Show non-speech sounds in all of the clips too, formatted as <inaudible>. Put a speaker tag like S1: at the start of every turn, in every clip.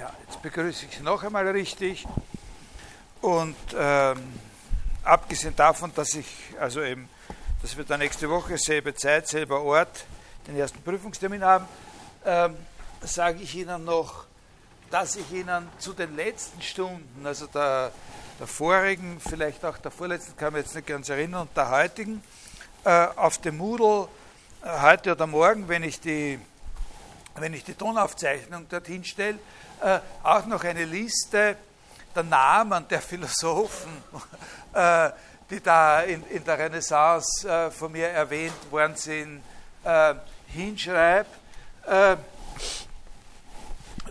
S1: Ja, jetzt begrüße ich Sie noch einmal richtig. Und ähm, abgesehen davon, dass ich, also eben, dass wir da nächste Woche selbe Zeit, selber Ort, den ersten Prüfungstermin haben, ähm, sage ich Ihnen noch, dass ich Ihnen zu den letzten Stunden, also der, der vorigen, vielleicht auch der vorletzten, kann mich jetzt nicht ganz erinnern, und der heutigen, äh, auf dem Moodle äh, heute oder morgen, wenn ich die, wenn ich die Tonaufzeichnung dorthin stelle, äh, auch noch eine Liste der Namen der Philosophen, <laughs> äh, die da in, in der Renaissance äh, von mir erwähnt worden sind, äh, hinschreibe, äh,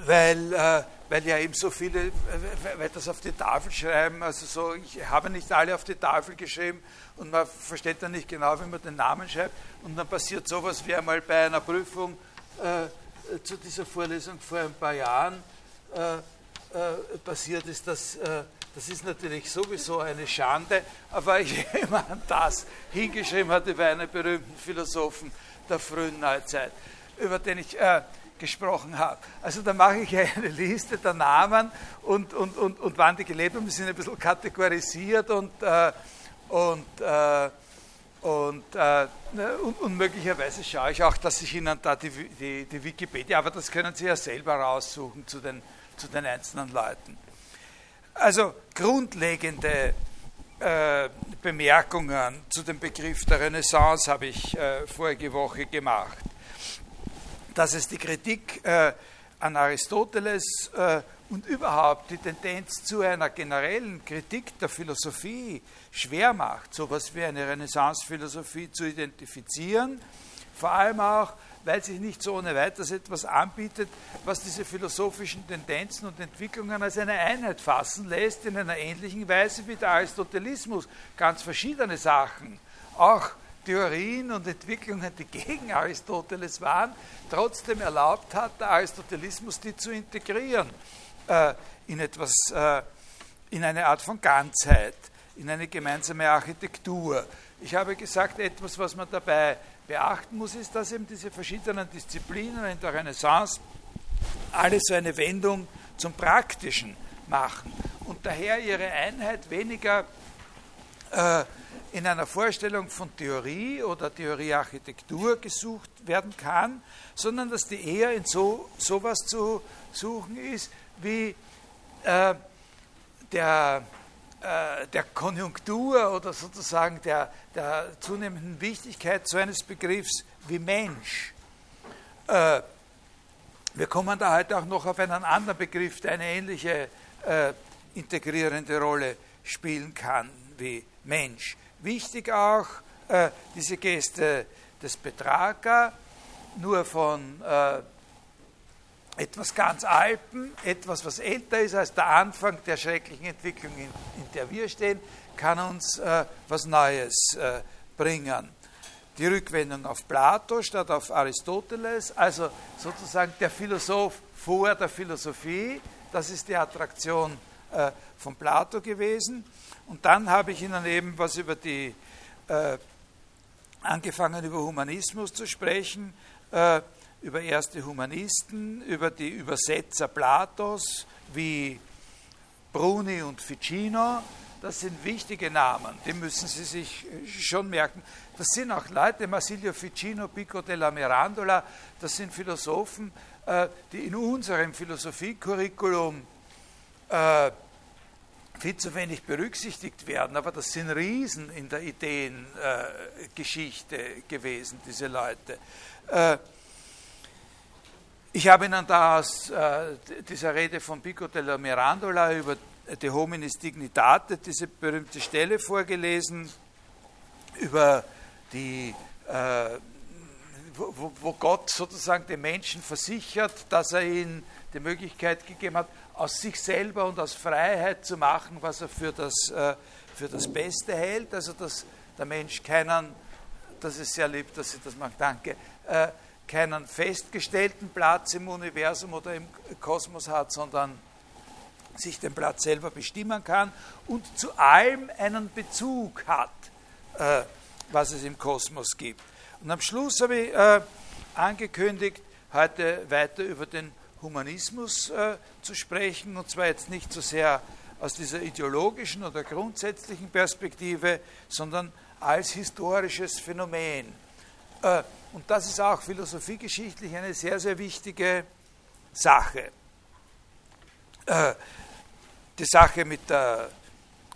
S1: weil, äh, weil ja eben so viele, weil das auf die Tafel schreiben, also so, ich habe nicht alle auf die Tafel geschrieben und man versteht dann nicht genau, wie man den Namen schreibt. Und dann passiert sowas wie einmal bei einer Prüfung zu dieser Vorlesung vor ein paar Jahren, äh, äh, passiert ist, das, äh, das ist natürlich sowieso eine Schande, aber <laughs> jemand das hingeschrieben hat über einen berühmten Philosophen der frühen Neuzeit, über den ich äh, gesprochen habe. Also da mache ich <laughs> eine Liste der Namen und, und, und, und wann die gelebt haben, die sind ein bisschen kategorisiert und, äh, und äh, und, äh, ne, und, und, möglicherweise schaue ich auch, dass ich Ihnen da die, die, die, Wikipedia, aber das können Sie ja selber raussuchen zu den, zu den einzelnen Leuten. Also grundlegende äh, Bemerkungen zu dem Begriff der Renaissance habe ich äh, vorige Woche gemacht. Dass es die Kritik äh, an Aristoteles äh, und überhaupt die Tendenz zu einer generellen Kritik der Philosophie schwer macht, so etwas wie eine Renaissance-Philosophie zu identifizieren, vor allem auch, weil sich nicht so ohne weiteres etwas anbietet, was diese philosophischen Tendenzen und Entwicklungen als eine Einheit fassen lässt, in einer ähnlichen Weise wie der Aristotelismus. Ganz verschiedene Sachen, auch Theorien und Entwicklungen, die gegen Aristoteles waren, trotzdem erlaubt hat, der Aristotelismus die zu integrieren äh, in etwas, äh, in eine Art von Ganzheit, in eine gemeinsame Architektur. Ich habe gesagt, etwas, was man dabei beachten muss, ist, dass eben diese verschiedenen Disziplinen in der Renaissance alle so eine Wendung zum Praktischen machen und daher ihre Einheit weniger äh, in einer Vorstellung von Theorie oder Theoriearchitektur gesucht werden kann, sondern dass die eher in so sowas zu suchen ist wie äh, der, äh, der Konjunktur oder sozusagen der, der zunehmenden Wichtigkeit so eines Begriffs wie Mensch. Äh, wir kommen da heute auch noch auf einen anderen Begriff, der eine ähnliche äh, integrierende Rolle spielen kann wie Mensch. Wichtig auch äh, diese Geste des Betrager, nur von äh, etwas ganz Alpen, etwas, was älter ist als der Anfang der schrecklichen Entwicklung, in, in der wir stehen, kann uns äh, was Neues äh, bringen. Die Rückwendung auf Plato statt auf Aristoteles, also sozusagen der Philosoph vor der Philosophie, das ist die Attraktion äh, von Plato gewesen. Und dann habe ich Ihnen eben was über die, äh, angefangen über Humanismus zu sprechen, äh, über erste Humanisten, über die Übersetzer Platos wie Bruni und Ficino. Das sind wichtige Namen, die müssen Sie sich schon merken. Das sind auch Leute, Marsilio Ficino, Pico della Mirandola, das sind Philosophen, äh, die in unserem Philosophiecurriculum äh, viel zu wenig berücksichtigt werden, aber das sind Riesen in der Ideengeschichte gewesen, diese Leute. Äh, ich habe Ihnen da aus äh, dieser Rede von Pico della Mirandola über De Hominis Dignitate diese berühmte Stelle vorgelesen, über die, äh, wo, wo, Gott sozusagen dem Menschen versichert, dass er ihm die Möglichkeit gegeben hat, aus sich selber und aus Freiheit zu machen, was er für das, äh, für das Beste hält. Also dass der Mensch keinen, das ist sehr lieb, dass Sie das machen, danke, äh, keinen festgestellten Platz im Universum oder im Kosmos hat, sondern sich den Platz selber bestimmen kann und zu allem einen Bezug hat, äh, was es im Kosmos gibt. Und am Schluss habe ich äh, angekündigt, heute weiter über den Humanismus äh, zu sprechen, und zwar jetzt nicht so sehr aus dieser ideologischen oder grundsätzlichen Perspektive, sondern als historisches Phänomen. Äh, und das ist auch philosophiegeschichtlich eine sehr, sehr wichtige Sache. Äh, die Sache mit der,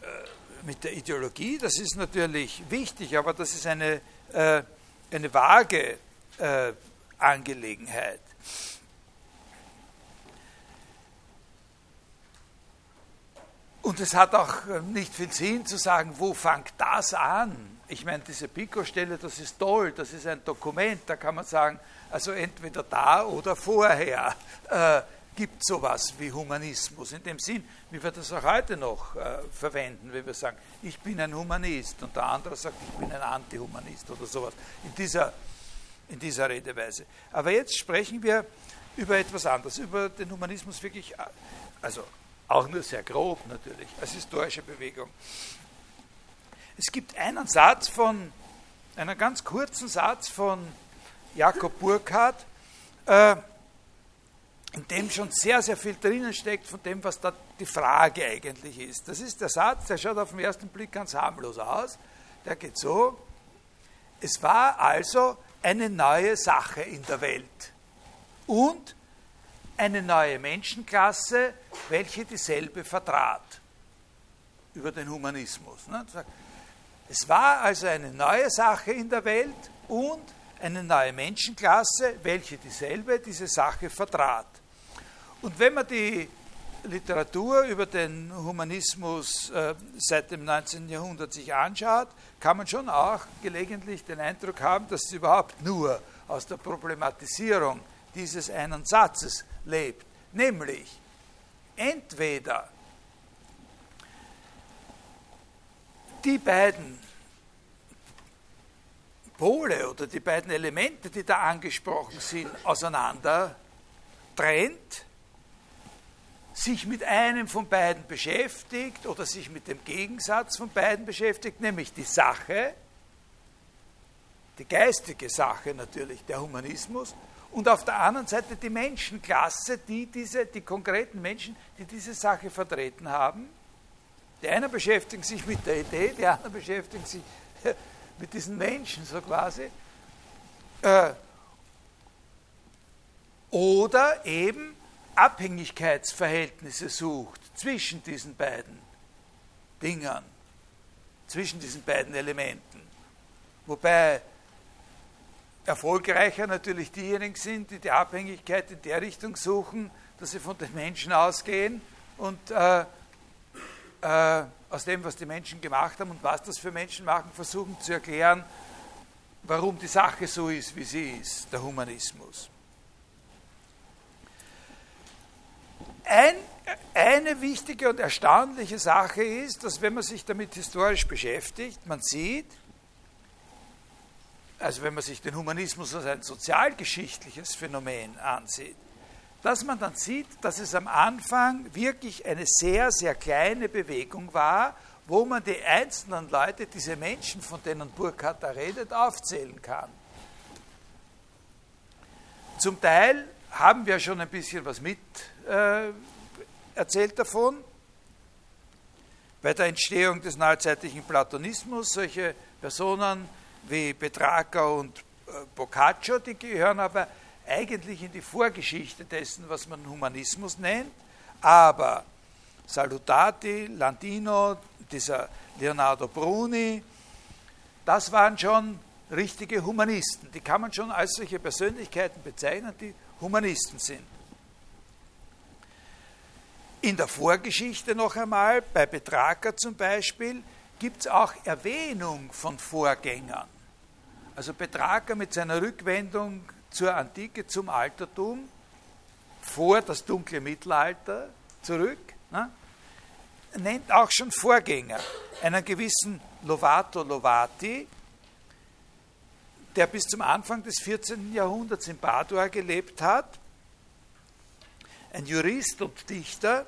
S1: äh, mit der Ideologie, das ist natürlich wichtig, aber das ist eine, eine vage Angelegenheit. Und es hat auch nicht viel Sinn zu sagen, wo fängt das an? Ich meine, diese Pico-Stelle, das ist toll, das ist ein Dokument, da kann man sagen, also entweder da oder vorher äh, gibt sowas wie Humanismus. In dem Sinn, wie wir das auch heute noch äh, verwenden, wenn wir sagen, ich bin ein Humanist und der andere sagt, ich bin ein Antihumanist oder sowas, in dieser, in dieser Redeweise. Aber jetzt sprechen wir über etwas anderes, über den Humanismus wirklich, äh, also auch nur sehr grob natürlich, als historische Bewegung. Es gibt einen Satz von, einen ganz kurzen Satz von Jakob Burkhardt, äh, in dem schon sehr, sehr viel drinnen steckt von dem, was da die Frage eigentlich ist. Das ist der Satz, der schaut auf den ersten Blick ganz harmlos aus. Der geht so, es war also eine neue Sache in der Welt und eine neue Menschenklasse, welche dieselbe vertrat über den Humanismus. Ne? Es war also eine neue Sache in der Welt und eine neue Menschenklasse, welche dieselbe diese Sache vertrat. Und wenn man die Literatur über den Humanismus äh, seit dem 19. Jahrhundert sich anschaut, kann man schon auch gelegentlich den Eindruck haben, dass es überhaupt nur aus der Problematisierung dieses einen Satzes lebt. Nämlich, entweder die beiden Pole oder die beiden Elemente, die da angesprochen sind, auseinander trennt, sich mit einem von beiden beschäftigt oder sich mit dem Gegensatz von beiden beschäftigt, nämlich die Sache, die geistige Sache natürlich, der Humanismus, und auf der anderen Seite die Menschenklasse, die diese, die konkreten Menschen, die diese Sache vertreten haben. Die einen beschäftigen sich mit der Idee, die anderen beschäftigen sich <laughs> mit diesen Menschen so quasi. Äh, oder eben Abhängigkeitsverhältnisse sucht zwischen diesen beiden Dingern, zwischen diesen beiden Elementen. Wobei erfolgreicher natürlich diejenigen sind, die die Abhängigkeit in der Richtung suchen, dass sie von den Menschen ausgehen und äh, äh, aus dem, was die Menschen gemacht haben und was das für Menschen machen, versuchen zu erklären, warum die Sache so ist, wie sie ist, der Humanismus. Ein, eine wichtige und erstaunliche Sache ist, dass wenn man sich damit historisch beschäftigt, man sieht, also wenn man sich den Humanismus als ein sozialgeschichtliches Phänomen ansieht, dass man dann sieht, dass es am Anfang wirklich eine sehr, sehr kleine Bewegung war, wo man die einzelnen Leute, diese Menschen, von denen Burkhardt da redet, aufzählen kann. Zum Teil haben wir schon ein bisschen was mit äh, erzählt davon. Bei der Entstehung des neuzeitlichen Platonismus, solche Personen wie Petrarca und äh, Boccaccio, die gehören aber eigentlich in die Vorgeschichte dessen, was man Humanismus nennt, aber Salutati, Landino, dieser Leonardo Bruni, das waren schon richtige Humanisten. Die kann man schon als solche Persönlichkeiten bezeichnen, die Humanisten sind. In der Vorgeschichte noch einmal, bei Petrarca zum Beispiel, gibt es auch Erwähnung von Vorgängern. Also Petrarca mit seiner Rückwendung zur Antike, zum Altertum, vor das dunkle Mittelalter zurück, ne, nennt auch schon Vorgänger, einen gewissen Lovato Lovati, der bis zum Anfang des 14. Jahrhunderts in Padua gelebt hat, ein Jurist und Dichter,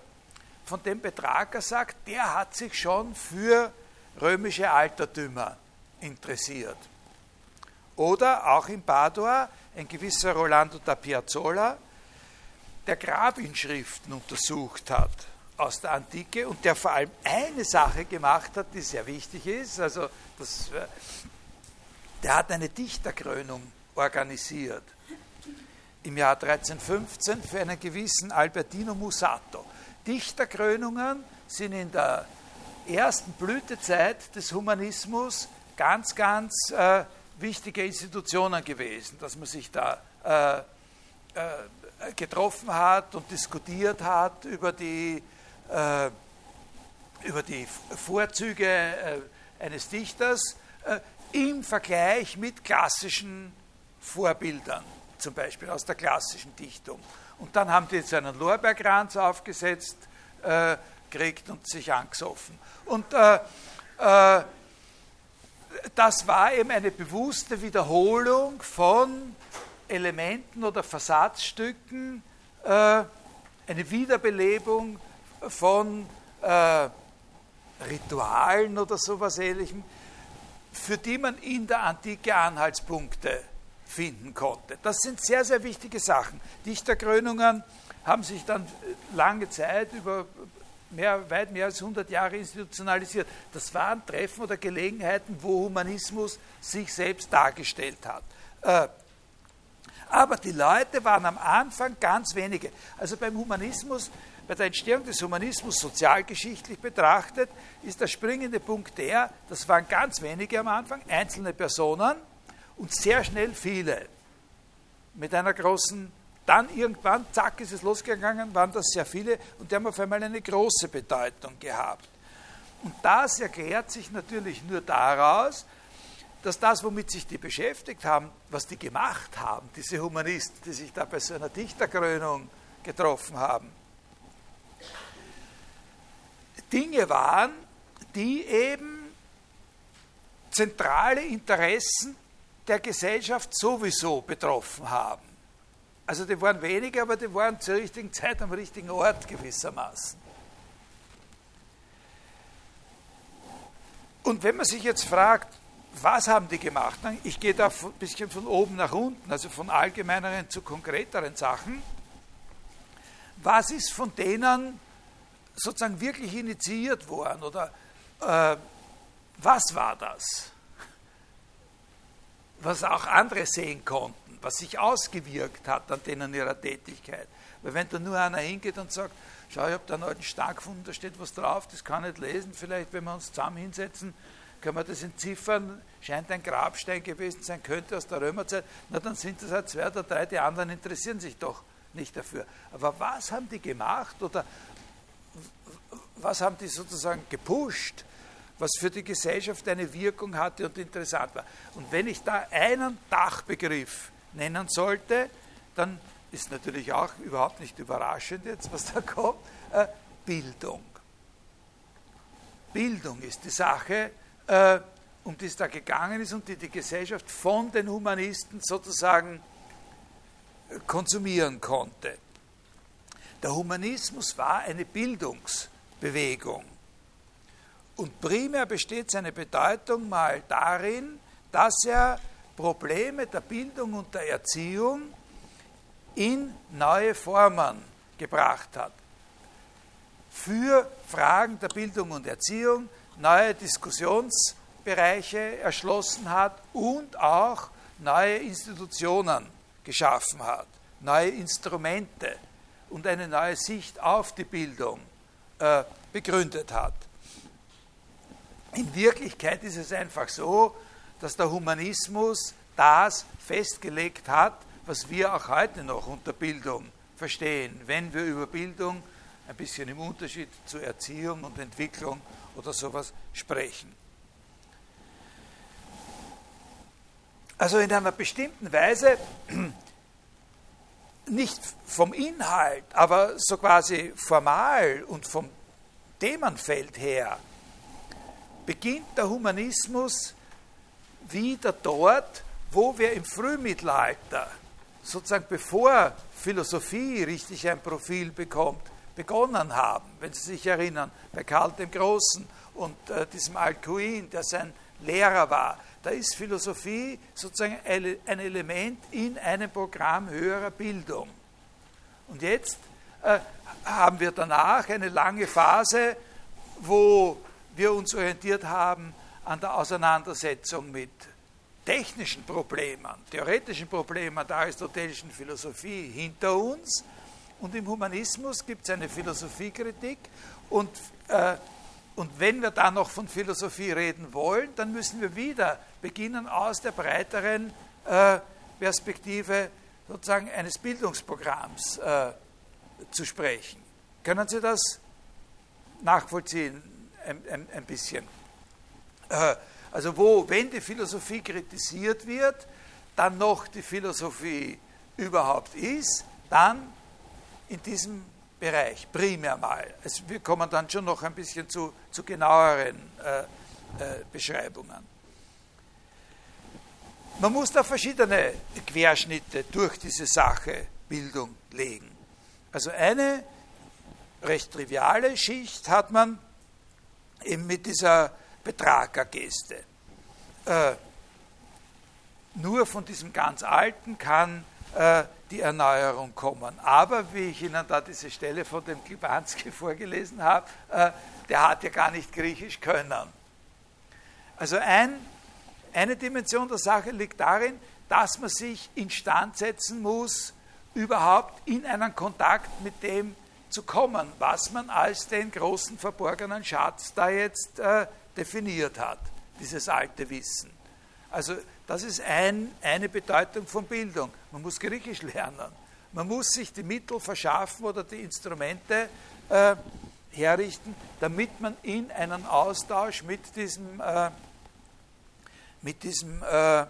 S1: von dem Betrager sagt, der hat sich schon für römische Altertümer interessiert. Oder auch in Padua ein gewisser Rolando da Piazzolla, der Grabinschriften untersucht hat aus der Antike und der vor allem eine Sache gemacht hat, die sehr wichtig ist. Also das, äh, der hat eine Dichterkrönung organisiert im Jahr 1315 für einen gewissen Albertino Musato. Dichterkrönungen sind in der ersten Blütezeit des Humanismus ganz, ganz äh, wichtige Institutionen gewesen, dass man sich da äh, äh, getroffen hat und diskutiert hat über die, äh, über die Vorzüge äh, eines Dichters äh, im Vergleich mit klassischen Vorbildern, zum Beispiel aus der klassischen Dichtung. Und dann haben die jetzt einen Lorbeerkranz aufgesetzt, äh, gekriegt und sich angesoffen. Und das war eben eine bewusste Wiederholung von Elementen oder Versatzstücken, äh, eine Wiederbelebung von äh, Ritualen oder sowas ähnlichem, für die man in der Antike Anhaltspunkte finden konnte. Das sind sehr, sehr wichtige Sachen. Dichterkrönungen haben sich dann lange Zeit über mehr, weit mehr als 100 Jahre institutionalisiert. Das waren Treffen oder Gelegenheiten, wo Humanismus sich selbst dargestellt hat. Äh, aber die Leute waren am Anfang ganz wenige. Also beim Humanismus, bei der Entstehung des Humanismus sozialgeschichtlich betrachtet, ist der springende Punkt der, das waren ganz wenige am Anfang, einzelne Personen und sehr schnell viele mit einer großen dann irgendwann, zack, ist es losgegangen, waren das sehr viele und die haben auf einmal eine große Bedeutung gehabt. Und das erklärt sich natürlich nur daraus, dass das, womit sich die beschäftigt haben, was die gemacht haben, diese Humanisten, die sich da bei so einer Dichterkrönung getroffen haben, Dinge waren, die eben zentrale Interessen der Gesellschaft sowieso betroffen haben. Also die waren weniger, aber die waren zur richtigen Zeit am richtigen Ort gewissermaßen. Und wenn man sich jetzt fragt, was haben die gemacht? Ich gehe da ein bisschen von oben nach unten, also von allgemeineren zu konkreteren Sachen. Was ist von denen sozusagen wirklich initiiert worden? Oder äh, was war das? Was auch andere sehen konnten was sich ausgewirkt hat an denen ihrer Tätigkeit. Weil wenn da nur einer hingeht und sagt, schau, ich habe da einen alten Stein gefunden, da steht was drauf, das kann ich nicht lesen, vielleicht wenn wir uns zusammen hinsetzen, können wir das entziffern, scheint ein Grabstein gewesen sein, könnte aus der Römerzeit, na dann sind das halt zwei oder drei, die anderen interessieren sich doch nicht dafür. Aber was haben die gemacht oder was haben die sozusagen gepusht, was für die Gesellschaft eine Wirkung hatte und interessant war? Und wenn ich da einen Dachbegriff nennen sollte, dann ist natürlich auch überhaupt nicht überraschend jetzt, was da kommt, äh, Bildung. Bildung ist die Sache, äh, um die es da gegangen ist und die die Gesellschaft von den Humanisten sozusagen konsumieren konnte. Der Humanismus war eine Bildungsbewegung. Und primär besteht seine Bedeutung mal darin, dass er Probleme der Bildung und der Erziehung in neue Formen gebracht hat. Für Fragen der Bildung und Erziehung neue Diskussionsbereiche erschlossen hat und auch neue Institutionen geschaffen hat, neue Instrumente und eine neue Sicht auf die Bildung äh, begründet hat. In Wirklichkeit ist es einfach so, dass der Humanismus das festgelegt hat, was wir auch heute noch unter Bildung verstehen, wenn wir über Bildung ein bisschen im Unterschied zu Erziehung und Entwicklung oder sowas sprechen. Also in einer bestimmten Weise, <clears throat> nicht vom Inhalt, aber so quasi formal und vom Themenfeld her, beginnt der Humanismus wieder dort, wo wir im Frühmittelalter, sozusagen bevor Philosophie richtig ein Profil bekommt, begonnen haben. Wenn Sie sich erinnern, bei Karl dem Großen und äh, diesem Alcuin, der sein Lehrer war, da ist Philosophie sozusagen ein Element in einem Programm höherer Bildung. Und jetzt äh, haben wir danach eine lange Phase, wo wir uns orientiert haben an der Auseinandersetzung mit technischen Problemen, theoretischen Problemen der aristotelischen Philosophie hinter uns. Und im Humanismus gibt es eine Philosophiekritik. Und, äh, und wenn wir dann noch von Philosophie reden wollen, dann müssen wir wieder beginnen, aus der breiteren äh, Perspektive sozusagen eines Bildungsprogramms äh, zu sprechen. Können Sie das nachvollziehen ein, ein, ein bisschen? Äh, also wo, wenn die Philosophie kritisiert wird, dann noch die Philosophie überhaupt ist, dann in diesem Bereich, primär mal. Also wir kommen dann schon noch ein bisschen zu, zu genaueren äh, äh, Beschreibungen. Man muss da verschiedene Querschnitte durch diese Sache Bildung legen. Also eine recht triviale Schicht hat man eben mit dieser Betragergeste. Äh, nur von diesem ganz Alten kann äh, die Erneuerung kommen. Aber wie ich Ihnen da diese Stelle von dem Klibanski <laughs> vorgelesen habe, äh, der hat ja gar nicht Griechisch können. Also ein, eine Dimension der Sache liegt darin, dass man sich instand setzen muss, überhaupt in einen Kontakt mit dem zu kommen, was man als den großen verborgenen Schatz da jetzt äh, definiert hat, dieses alte Wissen. Also das ist ein, eine Bedeutung von Bildung. Man muss Griechisch lernen. Man muss sich die Mittel verschaffen oder die Instrumente äh, herrichten, damit man in einen Austausch mit diesem, äh, mit diesem, äh,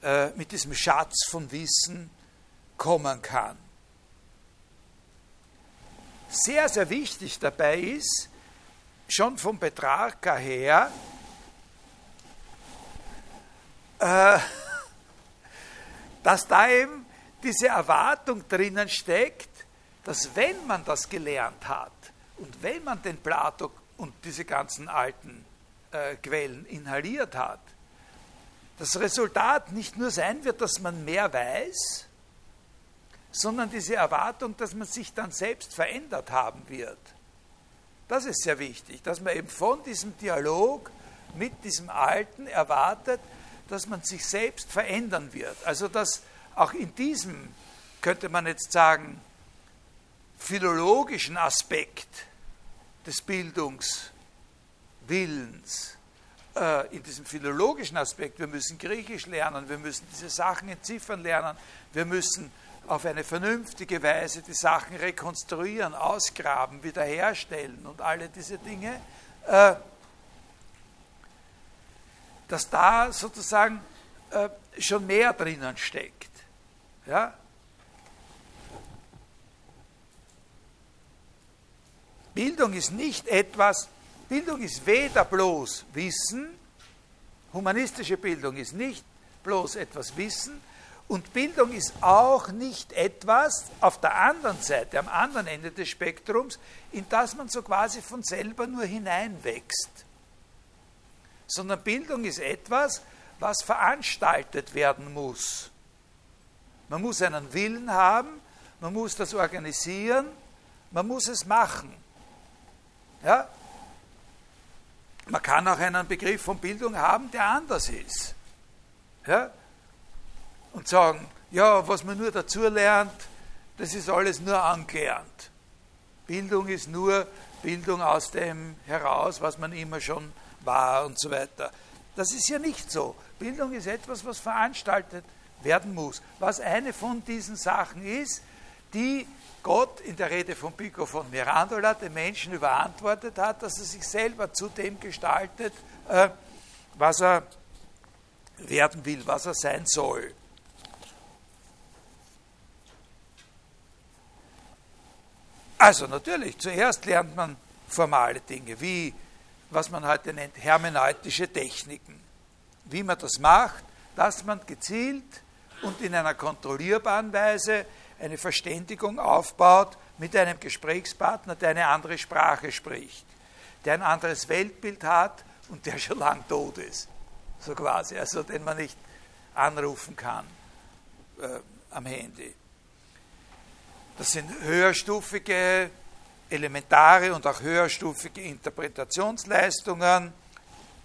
S1: äh mit diesem Schatz von Wissen kommen kann. Sehr, sehr wichtig dabei ist, schon vom Betrager her, äh, dass da eben diese Erwartung drinnen steckt, dass wenn man das gelernt hat und wenn man den Plato und diese ganzen alten äh, Quellen inhaliert hat, das Resultat nicht nur sein wird, dass man mehr weiß, sondern diese Erwartung, dass man sich dann selbst verändert haben wird. Das ist sehr wichtig, dass man eben von diesem Dialog mit diesem Alten erwartet, dass man sich selbst verändern wird. Also dass auch in diesem, könnte man jetzt sagen, philologischen Aspekt des Bildungswillens, äh, in diesem philologischen Aspekt, wir müssen Griechisch lernen, wir müssen diese Sachen entziffern lernen, wir müssen auf eine vernünftige Weise die Sachen rekonstruieren, ausgraben, wiederherstellen und alle diese Dinge, äh, dass da sozusagen äh, schon mehr drinnen steckt. Ja? Bildung ist nicht etwas, Bildung ist weder bloß Wissen, humanistische Bildung ist nicht bloß etwas Wissen, und Bildung ist auch nicht etwas auf der anderen Seite, am anderen Ende des Spektrums, in das man so quasi von selber nur hineinwächst. Sondern Bildung ist etwas, was veranstaltet werden muss. Man muss einen Willen haben, man muss das organisieren, man muss es machen. Ja? Man kann auch einen Begriff von Bildung haben, der anders ist. Ja? Und sagen, ja, was man nur dazu lernt, das ist alles nur angelernt. Bildung ist nur Bildung aus dem heraus, was man immer schon war und so weiter. Das ist ja nicht so. Bildung ist etwas, was veranstaltet werden muss. Was eine von diesen Sachen ist, die Gott in der Rede von Pico von Mirandola den Menschen überantwortet hat, dass er sich selber zu dem gestaltet, äh, was er werden will, was er sein soll. Also natürlich, zuerst lernt man formale Dinge, wie was man heute nennt hermeneutische Techniken. Wie man das macht, dass man gezielt und in einer kontrollierbaren Weise eine Verständigung aufbaut mit einem Gesprächspartner, der eine andere Sprache spricht, der ein anderes Weltbild hat und der schon lang tot ist, so quasi, also den man nicht anrufen kann äh, am Handy. Das sind höherstufige, elementare und auch höherstufige Interpretationsleistungen.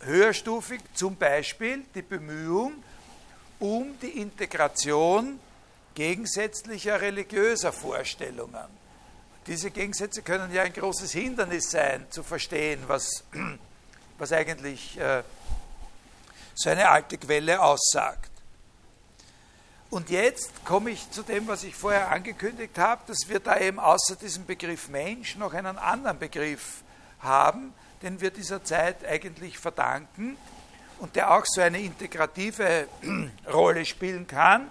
S1: Höherstufig zum Beispiel die Bemühung um die Integration gegensätzlicher religiöser Vorstellungen. Diese Gegensätze können ja ein großes Hindernis sein, zu verstehen, was, <clears throat> was eigentlich äh, so eine alte Quelle aussagt. Und jetzt komme ich zu dem, was ich vorher angekündigt habe, dass wir da eben außer diesem Begriff Mensch noch einen anderen Begriff haben, den wir dieser Zeit eigentlich verdanken und der auch so eine integrative <clears throat> Rolle spielen kann.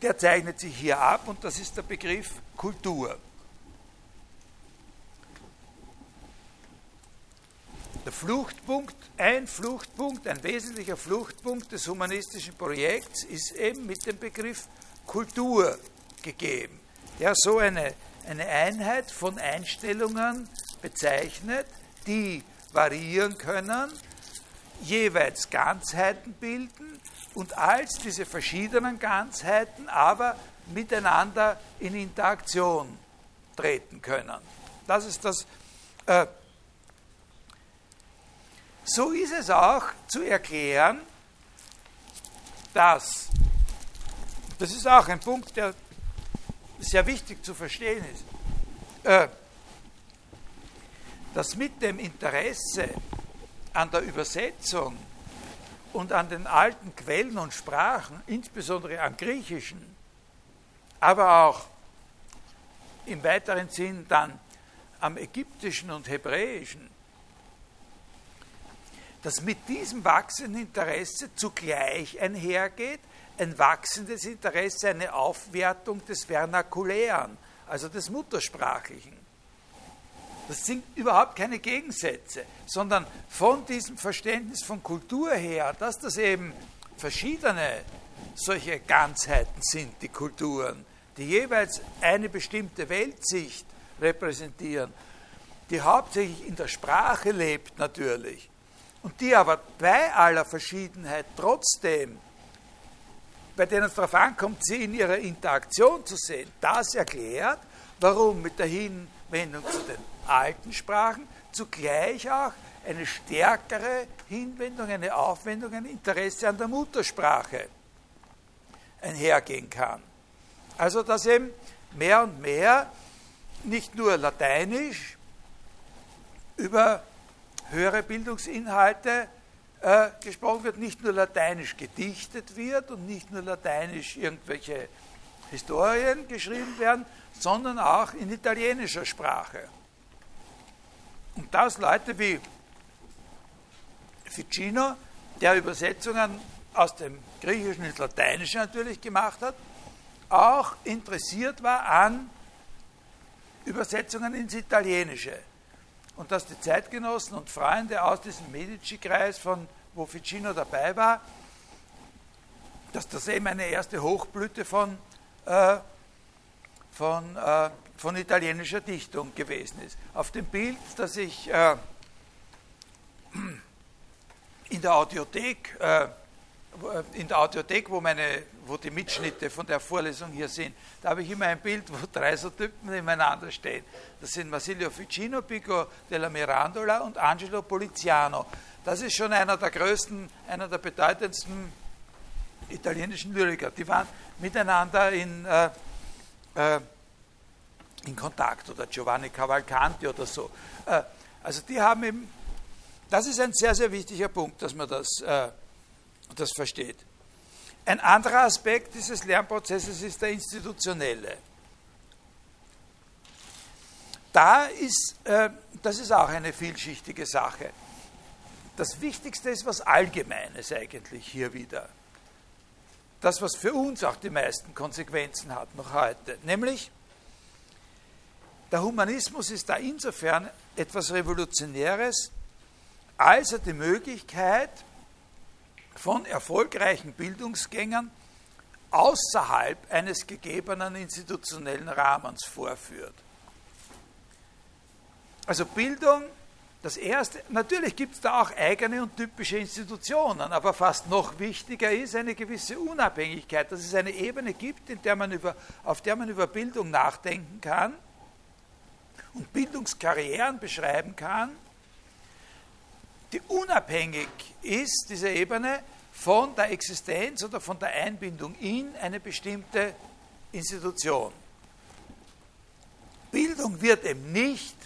S1: Der zeichnet sich hier ab und das ist der Begriff Kultur. Der Fluchtpunkt, ein Fluchtpunkt, ein wesentlicher Fluchtpunkt des humanistischen Projekts ist eben mit dem Begriff Kultur gegeben, der so eine, eine Einheit von Einstellungen bezeichnet, die variieren können, jeweils Ganzheiten bilden und als diese verschiedenen Ganzheiten aber miteinander in Interaktion treten können. Das ist das äh, so ist es auch zu erklären, dass, das ist auch ein Punkt, der sehr wichtig zu verstehen ist, äh, dass mit dem Interesse an der Übersetzung und an den alten Quellen und Sprachen, insbesondere am Griechischen, aber auch im weiteren Sinn dann am Ägyptischen und Hebräischen, dass mit diesem wachsenden Interesse zugleich einhergeht ein wachsendes Interesse, eine Aufwertung des Vernakulären, also des Muttersprachlichen. Das sind überhaupt keine Gegensätze, sondern von diesem Verständnis von Kultur her, dass das eben verschiedene solche Ganzheiten sind, die Kulturen, die jeweils eine bestimmte Weltsicht repräsentieren, die hauptsächlich in der Sprache lebt natürlich, und die aber bei aller Verschiedenheit trotzdem, bei denen es darauf ankommt, sie in ihrer Interaktion zu sehen, das erklärt, warum mit der Hinwendung zu den alten Sprachen zugleich auch eine stärkere Hinwendung, eine Aufwendung, ein Interesse an der Muttersprache einhergehen kann. Also dass eben mehr und mehr nicht nur Lateinisch über höhere Bildungsinhalte äh, gesprochen wird, nicht nur lateinisch gedichtet wird und nicht nur lateinisch irgendwelche Historien geschrieben werden, sondern auch in italienischer Sprache. Und das Leute wie Ficino, der Übersetzungen aus dem Griechischen ins Lateinische natürlich gemacht hat, auch interessiert war an Übersetzungen ins Italienische und dass die Zeitgenossen und Freunde aus diesem Medici-Kreis, von wo Ficino dabei war, dass das eben eine erste Hochblüte von, äh, von, äh, von italienischer Dichtung gewesen ist. Auf dem Bild, das ich äh, in der Audiothek äh, in der Audiothek, wo, meine, wo die Mitschnitte von der Vorlesung hier sind, da habe ich immer ein Bild, wo drei so Typen nebeneinander stehen. Das sind Marsilio Ficino, Pico della Mirandola und Angelo Poliziano. Das ist schon einer der größten, einer der bedeutendsten italienischen Lyriker. Die waren miteinander in, äh, äh, in Kontakt oder Giovanni Cavalcanti oder so. Äh, also die haben eben, das ist ein sehr, sehr wichtiger Punkt, dass man das das versteht. Ein anderer Aspekt dieses Lernprozesses ist der institutionelle. Da ist, äh, das ist auch eine vielschichtige Sache. Das Wichtigste ist was Allgemeines eigentlich hier wieder. Das, was für uns auch die meisten Konsequenzen hat noch heute. Nämlich, der Humanismus ist da insofern etwas Revolutionäres, als er die Möglichkeit von erfolgreichen Bildungsgängern außerhalb eines gegebenen institutionellen Rahmens vorführt. Also Bildung Das erste, natürlich gibt es da auch eigene und typische Institutionen, aber fast noch wichtiger ist eine gewisse Unabhängigkeit, dass es eine Ebene gibt, in der man über, auf der man über Bildung nachdenken kann und Bildungskarrieren beschreiben kann, die unabhängig ist, diese Ebene, von der Existenz oder von der Einbindung in eine bestimmte Institution. Bildung wird eben nicht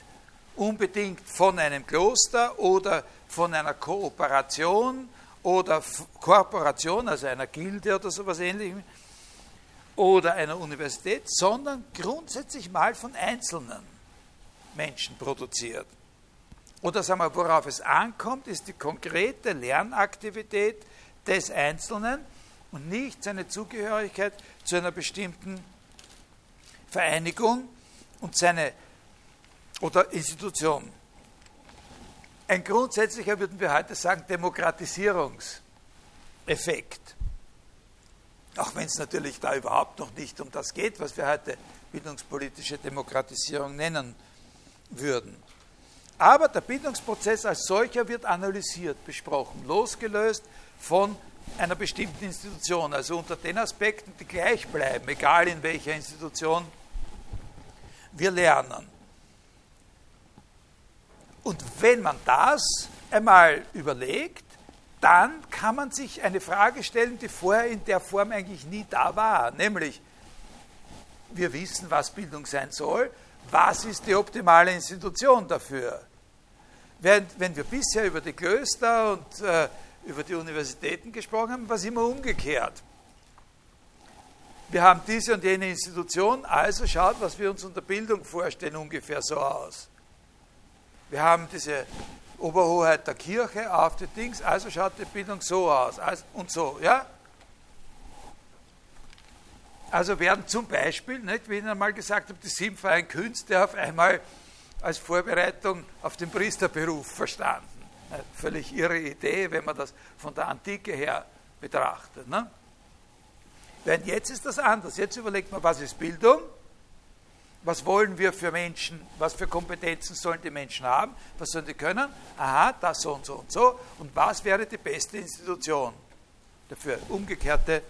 S1: unbedingt von einem Kloster oder von einer Kooperation oder Kooperation, also einer Gilde oder sowas ähnlichem, oder einer Universität, sondern grundsätzlich mal von einzelnen Menschen produziert. Oder sagen wir, worauf es ankommt, ist die konkrete Lernaktivität des Einzelnen und nicht seine Zugehörigkeit zu einer bestimmten Vereinigung und seine oder Institution. Ein grundsätzlicher, würden wir heute sagen, Demokratisierungseffekt. Auch wenn es natürlich da überhaupt noch nicht um das geht, was wir heute bildungspolitische Demokratisierung nennen würden. Aber der Bildungsprozess als solcher wird analysiert, besprochen, losgelöst von einer bestimmten Institution, also unter den Aspekten, die gleich bleiben, egal in welcher Institution wir lernen. Und wenn man das einmal überlegt, dann kann man sich eine Frage stellen, die vorher in der Form eigentlich nie da war, nämlich wir wissen, was Bildung sein soll, was ist die optimale Institution dafür? Während, wenn wir bisher über die Klöster und äh, über die Universitäten gesprochen haben, war es immer umgekehrt. Wir haben diese und jene Institution, also schaut, was wir uns unter Bildung vorstellen, ungefähr so aus. Wir haben diese Oberhoheit der Kirche auf die Dings, also schaut die Bildung so aus also, und so, ja? Also werden zum Beispiel, nicht, wie ich Ihnen einmal gesagt habe, die sieben freien Künste auf einmal als Vorbereitung auf den Priesterberuf verstanden. Eine völlig irre Idee, wenn man das von der Antike her betrachtet. Ne? Während jetzt ist das anders. Jetzt überlegt man, was ist Bildung? Was wollen wir für Menschen? Was für Kompetenzen sollen die Menschen haben? Was sollen die können? Aha, das so und so und so. Und was wäre die beste Institution dafür? Umgekehrte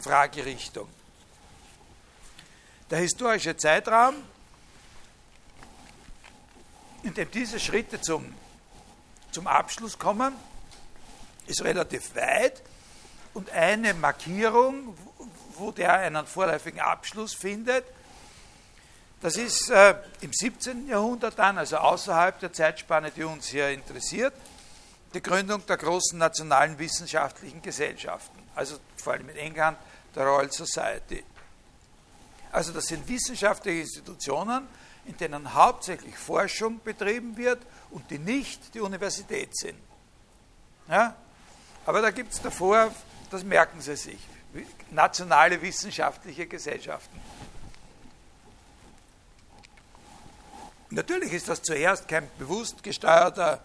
S1: Fragerichtung. Der historische Zeitraum, in dem diese Schritte zum, zum Abschluss kommen, ist relativ weit und eine Markierung, wo der einen vorläufigen Abschluss findet, das ist äh, im 17. Jahrhundert dann, also außerhalb der Zeitspanne, die uns hier interessiert, die Gründung der großen nationalen wissenschaftlichen Gesellschaften, also vor allem in England der Royal Society. Also das sind wissenschaftliche Institutionen, in denen hauptsächlich Forschung betrieben wird und die nicht die Universität sind. Ja? Aber da gibt es davor, das merken Sie sich, nationale wissenschaftliche Gesellschaften. Natürlich ist das zuerst kein bewusst gesteuerter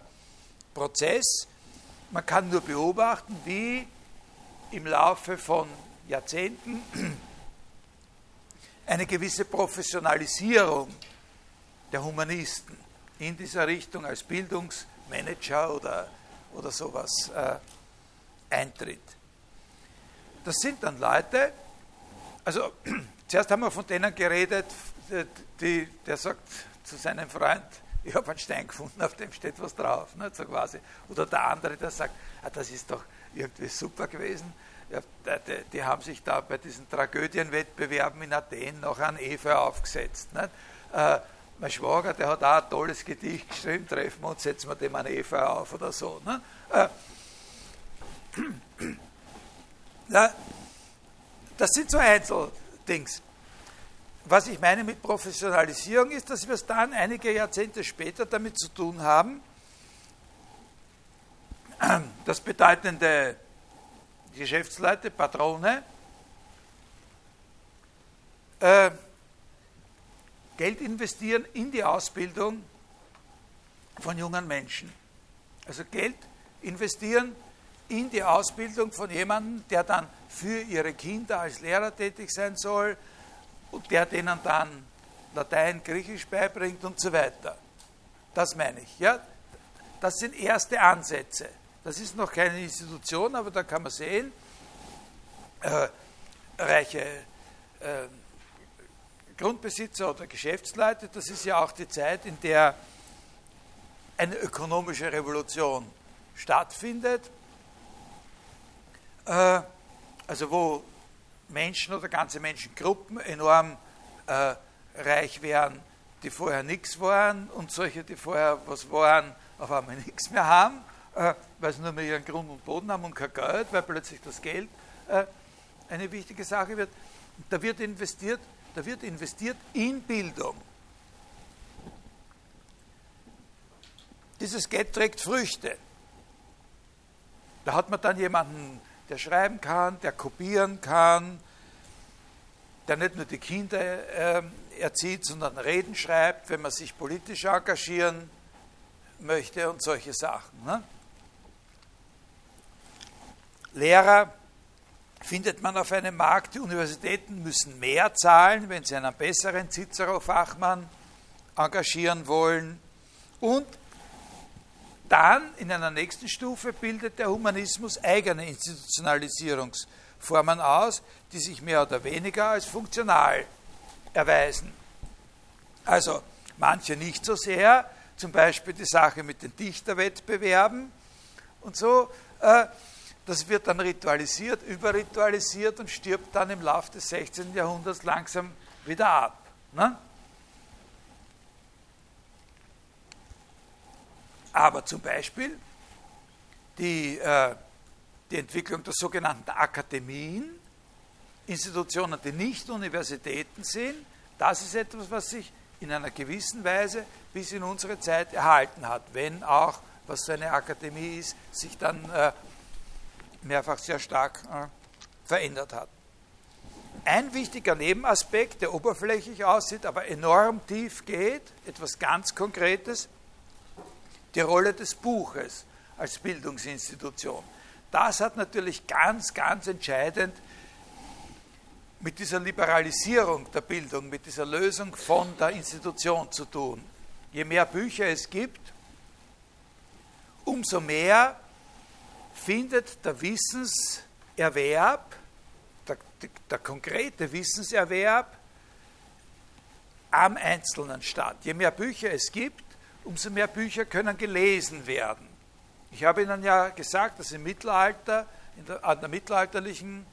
S1: Prozess. Man kann nur beobachten, wie im Laufe von Jahrzehnten eine gewisse Professionalisierung der Humanisten in dieser Richtung als Bildungsmanager oder, oder sowas äh, eintritt. Das sind dann Leute, also <clears throat> zuerst haben wir von denen geredet, die, der sagt, zu seinem Freund, ich habe einen Stein gefunden, auf dem steht was drauf, nicht, so quasi. Oder der andere, der sagt, ah, das ist doch irgendwie super gewesen. Ja, die, die, haben sich da bei diesen Tragödienwettbewerben in Athen noch an Efeu aufgesetzt. Nicht? Äh, mein Schwager, der hat auch ein tolles Gedicht geschrieben, treffen wir uns, setzen wir dem an Efeu auf oder so. Ne? Äh, <clears throat> das sind so Einzeldings was ich meine mit Professionalisierung ist, dass wir es dann einige Jahrzehnte später damit zu tun haben, <clears throat> dass bedeutende Geschäftsleute, Patrone, äh, Geld investieren in die Ausbildung von jungen Menschen. Also Geld investieren in die Ausbildung von jemandem, der dann für ihre Kinder als Lehrer tätig sein soll, und der denen dann Latein, Griechisch beibringt und so weiter. Das meine ich. Ja? das sind erste Ansätze. Das ist noch keine Institution, aber da kann man sehen, äh, reiche äh, Grundbesitzer oder Geschäftsleute, das ist ja auch die Zeit, in der eine ökonomische Revolution stattfindet, äh, also wo Menschen oder ganze Menschengruppen enorm äh, reich wären, die vorher nichts waren und solche, die vorher was waren, auf einmal <laughs> nichts mehr haben, äh, weil sie nur mehr ihren Grund und Boden haben und kein Geld, weil plötzlich das Geld eine wichtige Sache wird. Da wird investiert, da wird investiert in Bildung. Dieses Geld trägt Früchte. Da hat man dann jemanden, der schreiben kann, der kopieren kann, der nicht nur die Kinder äh, erzieht, sondern Reden schreibt, wenn man sich politisch engagieren möchte und solche Sachen. Ne? Lehrer findet man auf einem Markt. Die Universitäten müssen mehr zahlen, wenn sie einen besseren Cicero-Fachmann engagieren wollen. Und dann in einer nächsten Stufe bildet der Humanismus eigene Institutionalisierungsformen aus, die sich mehr oder weniger als funktional erweisen. Also manche nicht so sehr, zum Beispiel die Sache mit den Dichterwettbewerben und so. Äh, das wird dann ritualisiert, überritualisiert und stirbt dann im Laufe des 16. Jahrhunderts langsam wieder ab. Ne? Aber zum Beispiel die, äh, die Entwicklung der sogenannten Akademien, Institutionen, die nicht Universitäten sind, das ist etwas, was sich in einer gewissen Weise bis in unsere Zeit erhalten hat, wenn auch, was so eine Akademie ist, sich dann äh, mehrfach sehr stark äh, verändert hat. Ein wichtiger Nebenaspekt, der oberflächlich aussieht, aber enorm tief geht, etwas ganz Konkretes, die Rolle des Buches als Bildungsinstitution. Das hat natürlich ganz, ganz entscheidend mit dieser Liberalisierung der Bildung, mit dieser Lösung von der Institution zu tun. Je mehr Bücher es gibt, umso mehr findet der Wissenserwerb, der, der konkrete Wissenserwerb am Einzelnen statt. Je mehr Bücher es gibt, umso mehr Bücher können gelesen werden. Ich habe Ihnen ja gesagt, dass im Mittelalter, der, an der mittelalterlichen,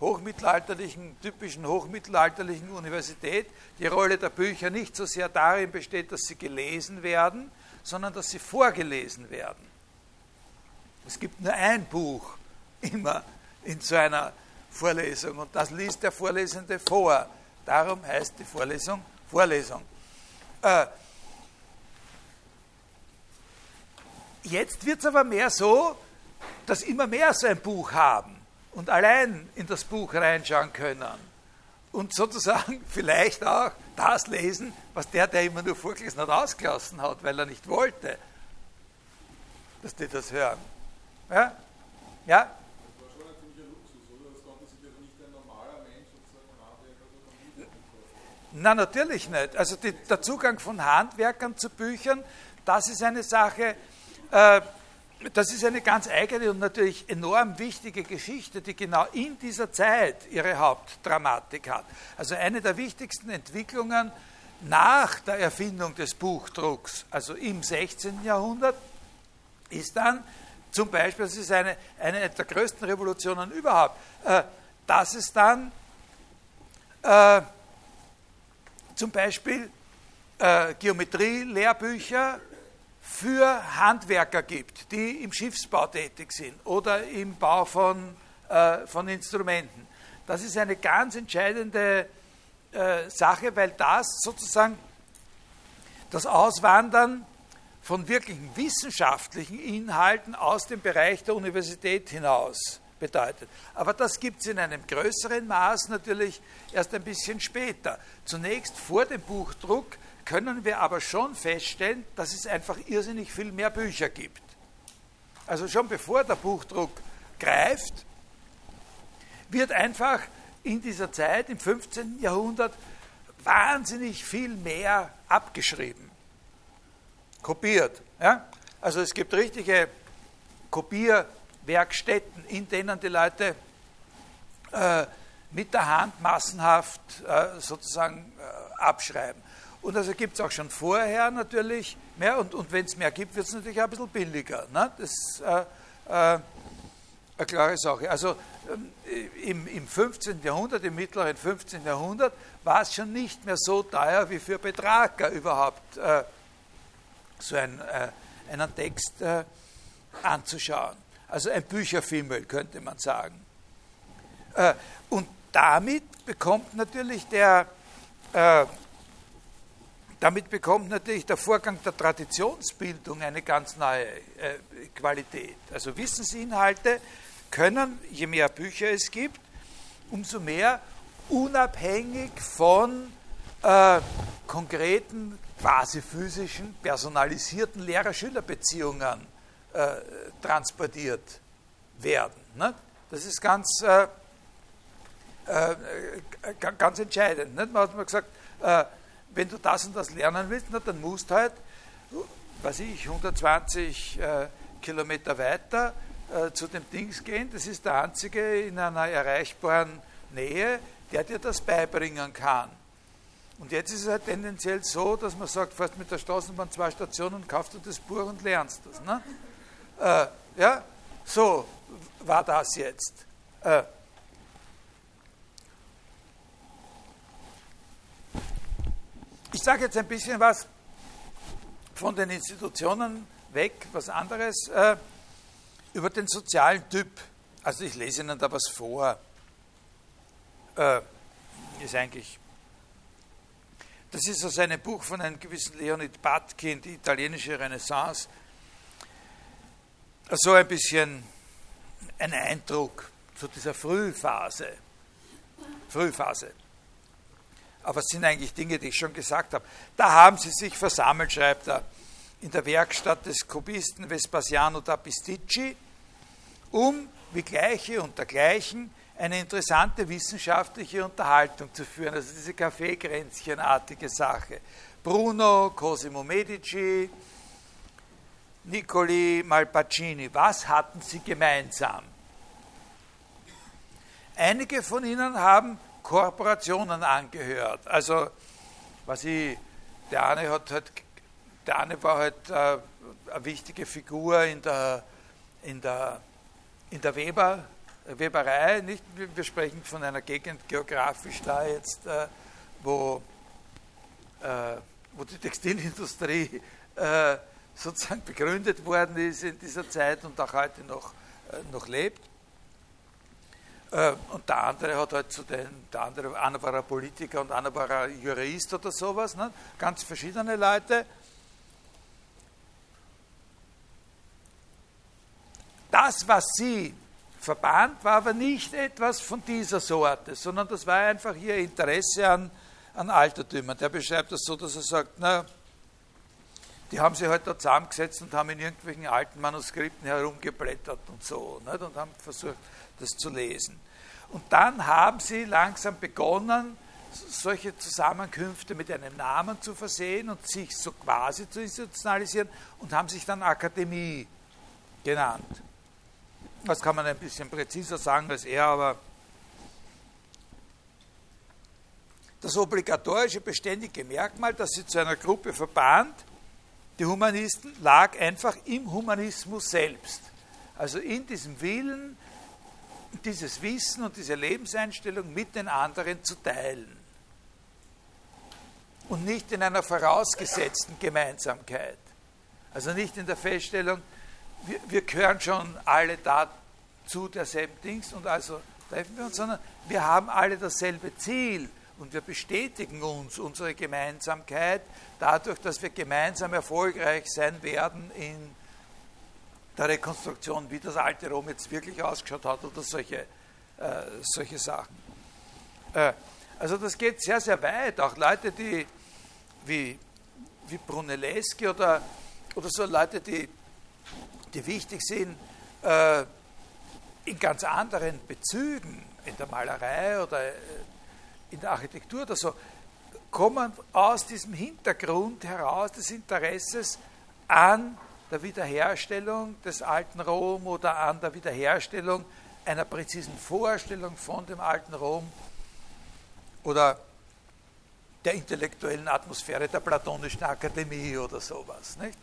S1: hochmittelalterlichen, typischen hochmittelalterlichen Universität die Rolle der Bücher nicht so sehr darin besteht, dass sie gelesen werden, sondern dass sie vorgelesen werden. Es gibt nur ein Buch immer in so einer Vorlesung und das liest der Vorlesende vor. Darum heißt die Vorlesung Vorlesung. Äh, jetzt wird es aber mehr so, dass immer mehr so ein Buch haben und allein in das Buch reinschauen können und sozusagen <laughs> vielleicht auch das lesen, was der, der immer nur vorgelesen hat, ausgelassen hat, weil er nicht wollte, dass die das hören. Ja? Ja? Na, natürlich nicht. Also die, der Zugang von Handwerkern zu Büchern, das ist eine Sache, äh, das ist eine ganz eigene und natürlich enorm wichtige Geschichte, die genau in dieser Zeit ihre Hauptdramatik hat. Also eine der wichtigsten Entwicklungen nach der Erfindung des Buchdrucks, also im 16. Jahrhundert, ist dann zum Beispiel, das ist eine, eine der größten Revolutionen überhaupt, äh, dass es dann äh, zum Beispiel äh, Geometrie-Lehrbücher für Handwerker gibt, die im Schiffsbau tätig sind oder im Bau von, äh, von Instrumenten. Das ist eine ganz entscheidende äh, Sache, weil das sozusagen das Auswandern von wirklichen wissenschaftlichen Inhalten aus dem Bereich der Universität hinaus bedeutet. Aber das gibt es in einem größeren Maß natürlich erst ein bisschen später. Zunächst vor dem Buchdruck können wir aber schon feststellen, dass es einfach irrsinnig viel mehr Bücher gibt. Also schon bevor der Buchdruck greift, wird einfach in dieser Zeit, im 15. Jahrhundert, wahnsinnig viel mehr abgeschrieben kopiert. Ja? Also es gibt richtige Kopierwerkstätten, in denen die Leute äh, mit der Hand massenhaft äh, sozusagen äh, abschreiben. Und also gibt es auch schon vorher natürlich mehr und, und wenn es mehr gibt, wird es natürlich auch ein bisschen billiger. Ne? Das ist äh, äh, eine klare Sache. Also ähm, im, im 15. Jahrhundert, im mittleren 15. Jahrhundert, war es schon nicht mehr so teuer wie für Betrager überhaupt äh, so ein, äh, einen Text äh, anzuschauen. Also ein Bücherfimmel, könnte man sagen. Äh, und damit bekommt natürlich der äh, damit bekommt natürlich der Vorgang der Traditionsbildung eine ganz neue äh, Qualität. Also Wissensinhalte können, je mehr Bücher es gibt, umso mehr unabhängig von äh, konkreten, quasi physischen, personalisierten Lehrer-Schüler-Beziehungen äh, transportiert werden. Ne? Das ist ganz, äh, äh ganz entscheidend. Nicht? Man hat mal gesagt, äh, wenn du das und das lernen willst, na, dann musst du halt, weiß ich, 120 äh, Kilometer weiter äh, zu dem Dings gehen. Das ist der einzige in einer erreichbaren Nähe, der dir das beibringen kann. Und jetzt ist es halt tendenziell so, dass man sagt, fährst mit der Straßenbahn zwei Stationen, kaufst du das Buch und lernst das. Ne? Äh, ja, so war das jetzt. Äh, Ich sage jetzt ein bisschen was von den Institutionen weg, was anderes, äh, über den sozialen Typ. Also ich lese Ihnen da was vor. Äh, ist eigentlich, das ist aus einem Buch von einem gewissen Leonid Batkin, die italienische Renaissance. So ein bisschen ein Eindruck zu dieser Frühphase. Frühphase aber es sind eigentlich Dinge, die ich schon gesagt habe. Da haben sie sich versammelt, schreibt er, in der Werkstatt des Kubisten Vespasiano da Pisticci, um wie Gleiche unter Gleichen eine interessante wissenschaftliche Unterhaltung zu führen, also diese Kaffeekränzchenartige Sache. Bruno, Cosimo Medici, Niccoli Malpacini, was hatten sie gemeinsam? Einige von ihnen haben Korporationen angehört. Also, was ich, der eine hat halt, der eine war halt äh, eine wichtige Figur in der, in der, in der Weber, Weberei. Nicht? Wir sprechen von einer Gegend geografisch da jetzt, äh, wo, äh, wo die Textilindustrie äh, sozusagen begründet worden ist in dieser Zeit und auch heute noch, äh, noch lebt. Äh, und der andere hat halt zu den, der andere, einer war ein Politiker und einer war ein Jurist oder sowas, ne? ganz verschiedene Leute. Das, was sie verband, war aber nicht etwas von dieser Sorte, sondern das war einfach ihr Interesse an, an Altertümern. Der beschreibt das so, dass er sagt, na, die haben sich halt da zusammengesetzt und haben in irgendwelchen alten Manuskripten herumgeblättert und so nicht? und haben versucht, das zu lesen. Und dann haben sie langsam begonnen, solche Zusammenkünfte mit einem Namen zu versehen und sich so quasi zu institutionalisieren und haben sich dann Akademie genannt. Das kann man ein bisschen präziser sagen als er, aber das obligatorische beständige Merkmal, das sie zu einer Gruppe verband, die Humanisten, lag einfach im Humanismus selbst. Also in diesem Willen, dieses Wissen und diese Lebenseinstellung mit den anderen zu teilen. Und nicht in einer vorausgesetzten Gemeinsamkeit. Also nicht in der Feststellung, wir, wir gehören schon alle dazu derselben Dings und also treffen wir uns, sondern wir haben alle dasselbe Ziel und wir bestätigen uns unsere Gemeinsamkeit dadurch, dass wir gemeinsam erfolgreich sein werden in der Rekonstruktion, wie das alte Rom jetzt wirklich ausgeschaut hat oder solche, äh, solche Sachen. Äh, also das geht sehr, sehr weit. Auch Leute, die wie, wie Brunelleschi oder, oder so Leute, die, die wichtig sind äh, in ganz anderen Bezügen, in der Malerei oder äh, in der Architektur oder so, kommen aus diesem Hintergrund heraus des Interesses an der Wiederherstellung des alten Rom oder an der Wiederherstellung einer präzisen Vorstellung von dem alten Rom oder der intellektuellen Atmosphäre der Platonischen Akademie oder sowas. Nicht?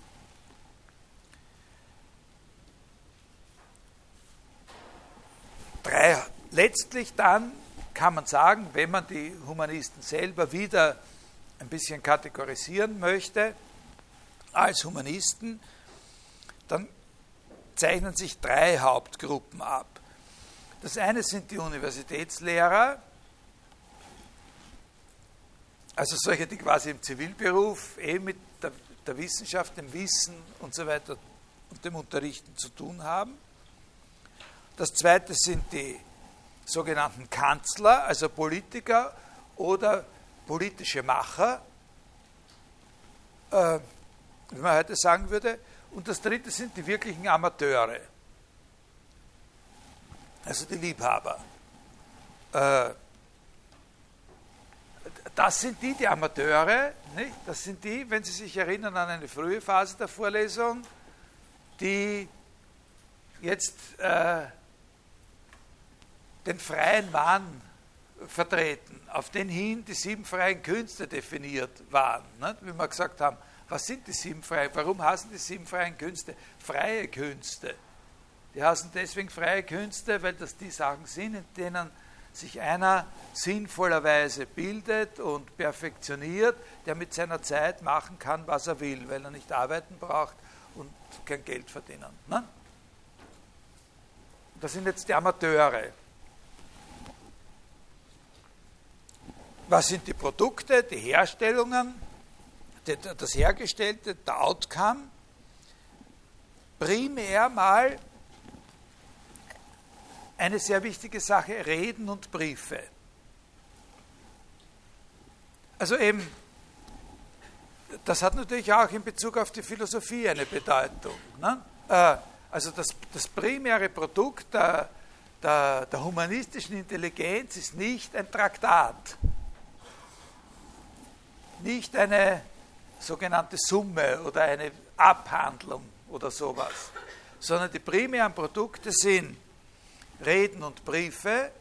S1: Drei, letztlich dann kann man sagen, wenn man die Humanisten selber wieder ein bisschen kategorisieren möchte, als Humanisten, dann zeichnen sich drei Hauptgruppen ab. Das eine sind die Universitätslehrer, also solche, die quasi im Zivilberuf eh mit der, der Wissenschaft, dem Wissen und so weiter und dem Unterrichten zu tun haben. Das zweite sind die sogenannten Kanzler, also Politiker oder politische Macher, äh, wie man heute sagen würde. Und das dritte sind die wirklichen Amateure, also die Liebhaber. Äh, das sind die, die Amateure, nicht? das sind die, wenn Sie sich erinnern an eine frühe Phase der Vorlesung, die jetzt äh, den freien Mann vertreten, auf den hin die sieben freien Künste definiert waren. Nicht? Wie wir gesagt haben, was sind die sieben freien, warum heißen die sieben freien Künste freie Künste? Die heißen deswegen freie Künste, weil das die Sachen sind, in denen sich einer sinnvollerweise bildet und perfektioniert, der mit seiner Zeit machen kann, was er will, weil er nicht arbeiten braucht und kein Geld verdienen. Ne? Das sind jetzt die Amateure. Was sind die Produkte, die Herstellungen, das Hergestellte, der Outcome? Primär mal eine sehr wichtige Sache, Reden und Briefe. Also eben, das hat natürlich auch in Bezug auf die Philosophie eine Bedeutung. Ne? Äh, also das, das primäre Produkt der, der, der humanistischen Intelligenz ist nicht ein Traktat, nicht eine sogenannte Summe oder eine Abhandlung oder sowas, sondern die primären Produkte sind Reden und Briefe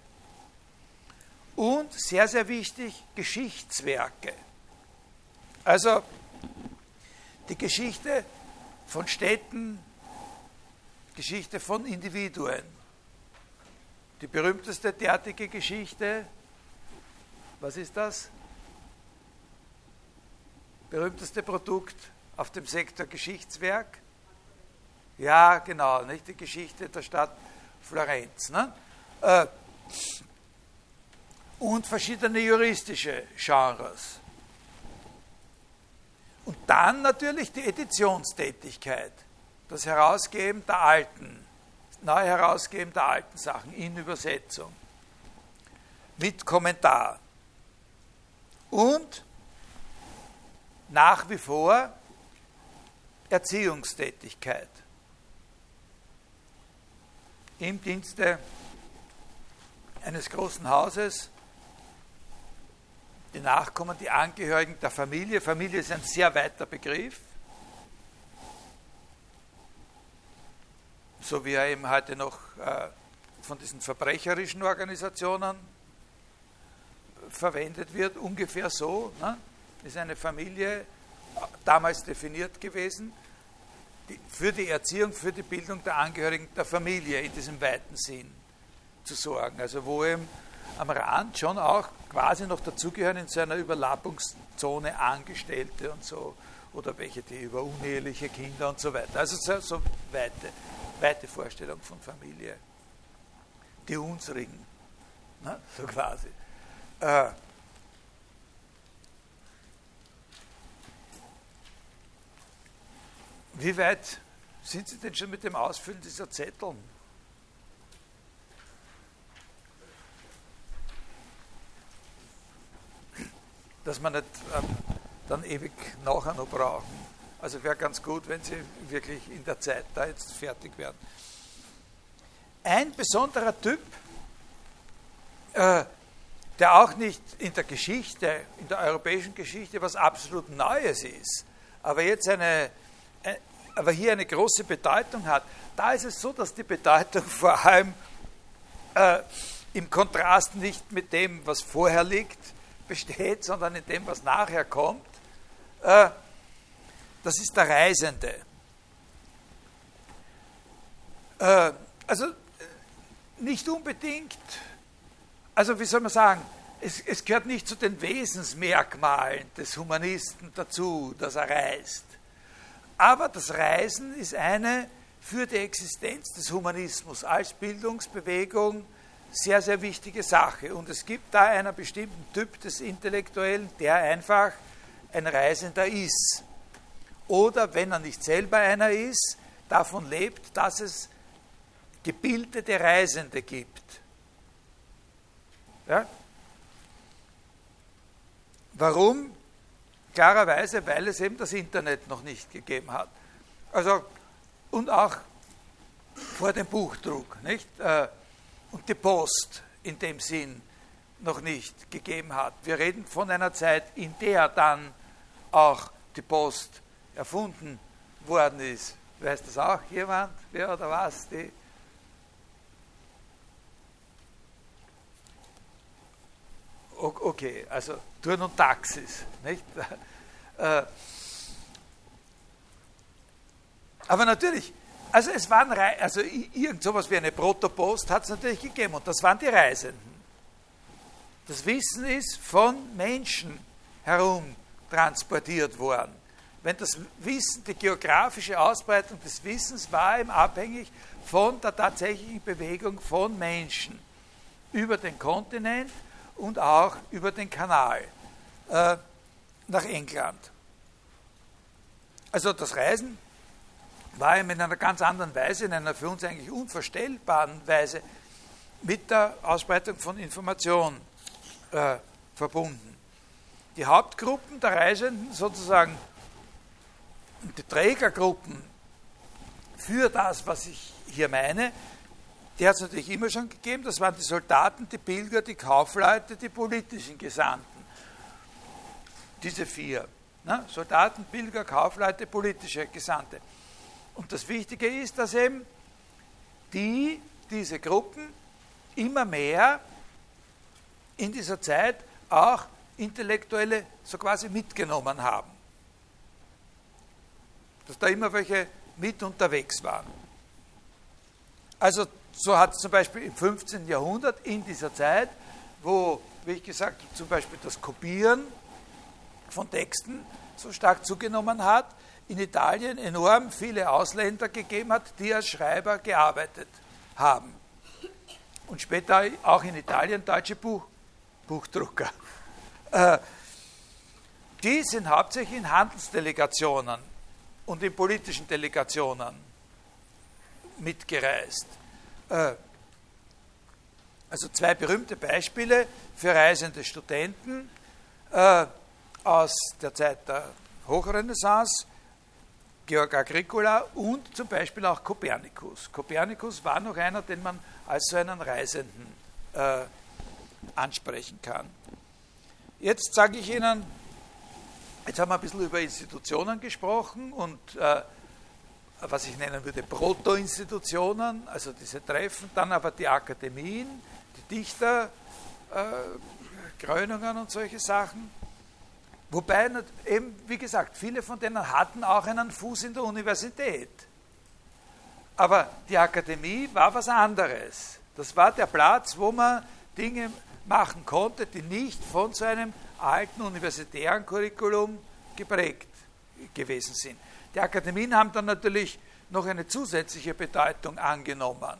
S1: und sehr, sehr wichtig, Geschichtswerke. Also die Geschichte von Städten, Geschichte von Individuen. Die berühmteste derartige Geschichte, was ist das? Berühmteste Produkt auf dem Sektor Geschichtswerk? Ja, genau, nicht die Geschichte der Stadt Florenz. Ne? Äh, und verschiedene juristische Genres. Und dann natürlich die Editionstätigkeit, das Herausgeben der alten, neu Herausgeben der alten Sachen in Übersetzung, mit Kommentar. Und nach wie vor Erziehungstätigkeit im Dienste eines großen Hauses, die Nachkommen, die Angehörigen der Familie. Familie ist ein sehr weiter Begriff, so wie er eben heute noch äh, von diesen verbrecherischen Organisationen verwendet wird, ungefähr so. Ne? Ist eine Familie damals definiert gewesen für die Erziehung, für die Bildung der Angehörigen der Familie in diesem weiten Sinn zu sorgen. Also wo eben am Rand schon auch quasi noch dazugehören in so einer Überlappungszone Angestellte und so oder welche, die über uneheliche Kinder und so weiter. Also so, so weite, weite Vorstellung von Familie. Die unsrigen, ne? so quasi. Äh, Wie weit sind Sie denn schon mit dem Ausfüllen dieser Zettel? Dass man nicht ähm, dann ewig nachher noch brauchen. Also wäre ganz gut, wenn Sie wirklich in der Zeit da jetzt fertig werden. Ein besonderer Typ, äh, der auch nicht in der Geschichte, in der europäischen Geschichte was absolut Neues ist, aber jetzt eine aber hier eine große Bedeutung hat, da ist es so, dass die Bedeutung <laughs> vor allem äh, im Kontrast nicht mit dem, was vorher liegt, besteht, sondern in dem, was nachher kommt. Äh, das ist der Reisende. Äh, also nicht unbedingt, also wie soll man sagen, es, es, gehört nicht zu den Wesensmerkmalen des Humanisten dazu, dass er reist. Aber das Reisen ist eine für die Existenz des Humanismus als Bildungsbewegung sehr, sehr wichtige Sache. Und es gibt da einen bestimmten Typ des Intellektuellen, der einfach ein Reisender ist. Oder wenn er nicht selber einer ist, davon lebt, dass es gebildete Reisende gibt. Ja? Warum? Klarerweise, weil es eben das Internet noch nicht gegeben hat. Also, und auch vor dem Buchdruck, nicht? Äh, und die Post in dem Sinn noch nicht gegeben hat. Wir reden von einer Zeit, in der dann auch die Post erfunden worden ist. Weiß das auch jemand? Wer oder was? Die okay, also Turn und Taxis, nicht? <laughs> Äh, aber natürlich, also es waren, also irgend sowas wie eine Protopost hat es natürlich gegeben und das waren die Reisenden. Das Wissen ist von Menschen herum transportiert worden. Wenn das Wissen, die geografische Ausbreitung des Wissens war eben abhängig von der tatsächlichen Bewegung von Menschen über den Kontinent und auch über den Kanal äh, nach England. Also das Reisen war in einer ganz anderen Weise, in einer für uns eigentlich unvorstellbaren Weise mit der Ausbreitung von Information äh, verbunden. Die Hauptgruppen der Reisenden, sozusagen die Trägergruppen für das, was ich hier meine, die hat es natürlich immer schon gegeben. Das waren die Soldaten, die Pilger, die Kaufleute, die politischen Gesandten. Diese vier. Ne? Soldaten, Pilger, Kaufleute, politische Gesandte. Und das Wichtige ist, dass eben die, diese Gruppen immer mehr in dieser Zeit auch Intellektuelle so quasi mitgenommen haben. Dass da immer welche mit unterwegs waren. Also so hat es zum Beispiel im 15. Jahrhundert in dieser Zeit, wo, wie ich gesagt habe, zum Beispiel das Kopieren von Texten so stark zugenommen hat, in Italien enorm viele Ausländer gegeben hat, die als Schreiber gearbeitet haben. Und später auch in Italien deutsche Buch, Buchdrucker. Äh, die sind hauptsächlich in Handelsdelegationen und in politischen Delegationen mitgereist. Äh, also zwei berühmte Beispiele für reisende Studenten äh, aus der Zeit der Hochrenaissance, Georg Agricola und zum Beispiel auch Kopernikus. Kopernikus war noch einer, den man als so einen Reisenden äh, ansprechen kann. Jetzt sage ich Ihnen, jetzt haben wir ein bisschen über Institutionen gesprochen und äh, was ich nennen würde, Proto-Institutionen, also diese Treffen, dann aber die Akademien, die Dichter, äh, Krönungen und solche Sachen. Wobei, eben, wie gesagt, viele von denen hatten auch einen Fuß in der Universität. Aber die Akademie war was anderes. Das war der Platz, wo man Dinge machen konnte, die nicht von so einem alten universitären Curriculum geprägt gewesen sind. Die Akademien haben dann natürlich noch eine zusätzliche Bedeutung angenommen.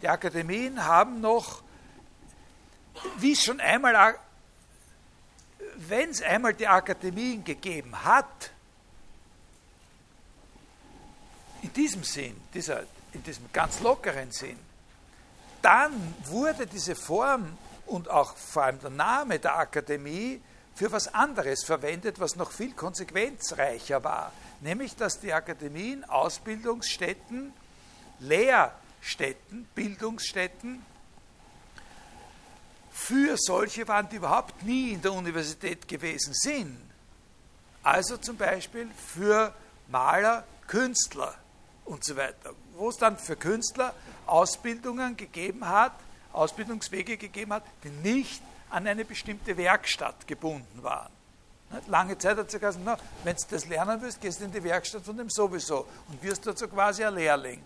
S1: Die Akademien haben noch, wie schon einmal, wenn es einmal die Akademien gegeben hat, in diesem Sinn, dieser, in diesem ganz lockeren Sinn, dann wurde diese Form und auch vor allem der Name der Akademie für was anderes verwendet, was noch viel konsequenzreicher war nämlich dass die Akademien Ausbildungsstätten, Lehrstätten, Bildungsstätten für solche waren, die überhaupt nie in der Universität gewesen sind. Also zum Beispiel für Maler, Künstler und so weiter, wo es dann für Künstler Ausbildungen gegeben hat, Ausbildungswege gegeben hat, die nicht an eine bestimmte Werkstatt gebunden waren. Lange Zeit hat sie gesagt, wenn du das lernen willst, gehst du in die Werkstatt von dem sowieso und wirst so quasi ein Lehrling.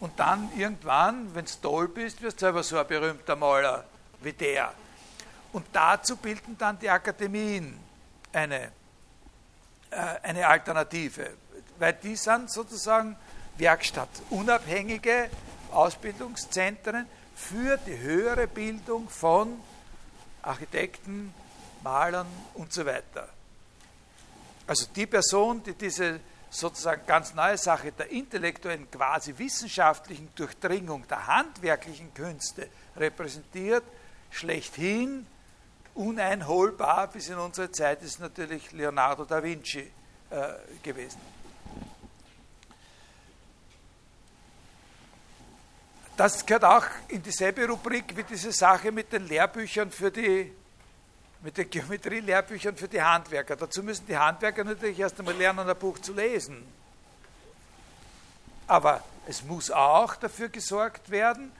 S1: Und dann irgendwann, wenn du toll bist, wirst du selber so ein berühmter Maler wie der. Und dazu bilden dann die Akademien eine, äh, eine Alternative, weil die sind sozusagen werkstattunabhängige Ausbildungszentren für die höhere Bildung von Architekten, Malern und so weiter. Also die Person, die diese sozusagen ganz neue Sache der intellektuellen, quasi wissenschaftlichen Durchdringung der handwerklichen Künste repräsentiert, schlechthin uneinholbar bis in unsere Zeit ist natürlich Leonardo da Vinci äh, gewesen. Das gehört auch in dieselbe Rubrik wie diese Sache mit den Lehrbüchern für die mit den Geometrie-Lehrbüchern für die Handwerker. Dazu müssen die Handwerker natürlich erst einmal lernen, ein Buch zu lesen. Aber es muss auch dafür gesorgt werden,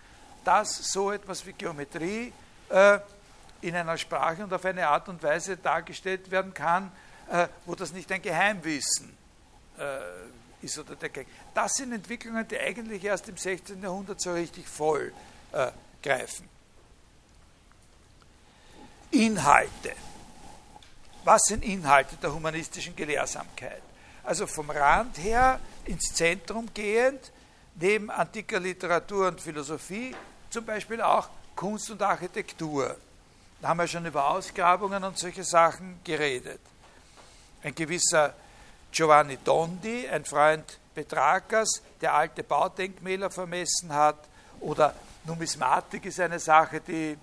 S1: dass so etwas wie Geometrie äh, in einer Sprache und auf eine Art und Weise dargestellt werden kann, äh, wo das nicht ein Geheimwissen äh, ist oder dergleichen. Das sind Entwicklungen, die eigentlich erst im 16. Jahrhundert so richtig voll greifen. Inhalte. Was sind Inhalte der humanistischen Gelehrsamkeit? Also vom Rand her ins Zentrum gehend, neben antiker Literatur und Philosophie, zum Beispiel auch Kunst und Architektur. Da haben wir schon über Ausgrabungen und solche Sachen geredet. Ein gewisser Giovanni Dondi, ein Freund Petrarcas, der alte Baudenkmäler vermessen hat, oder Numismatik ist eine Sache, die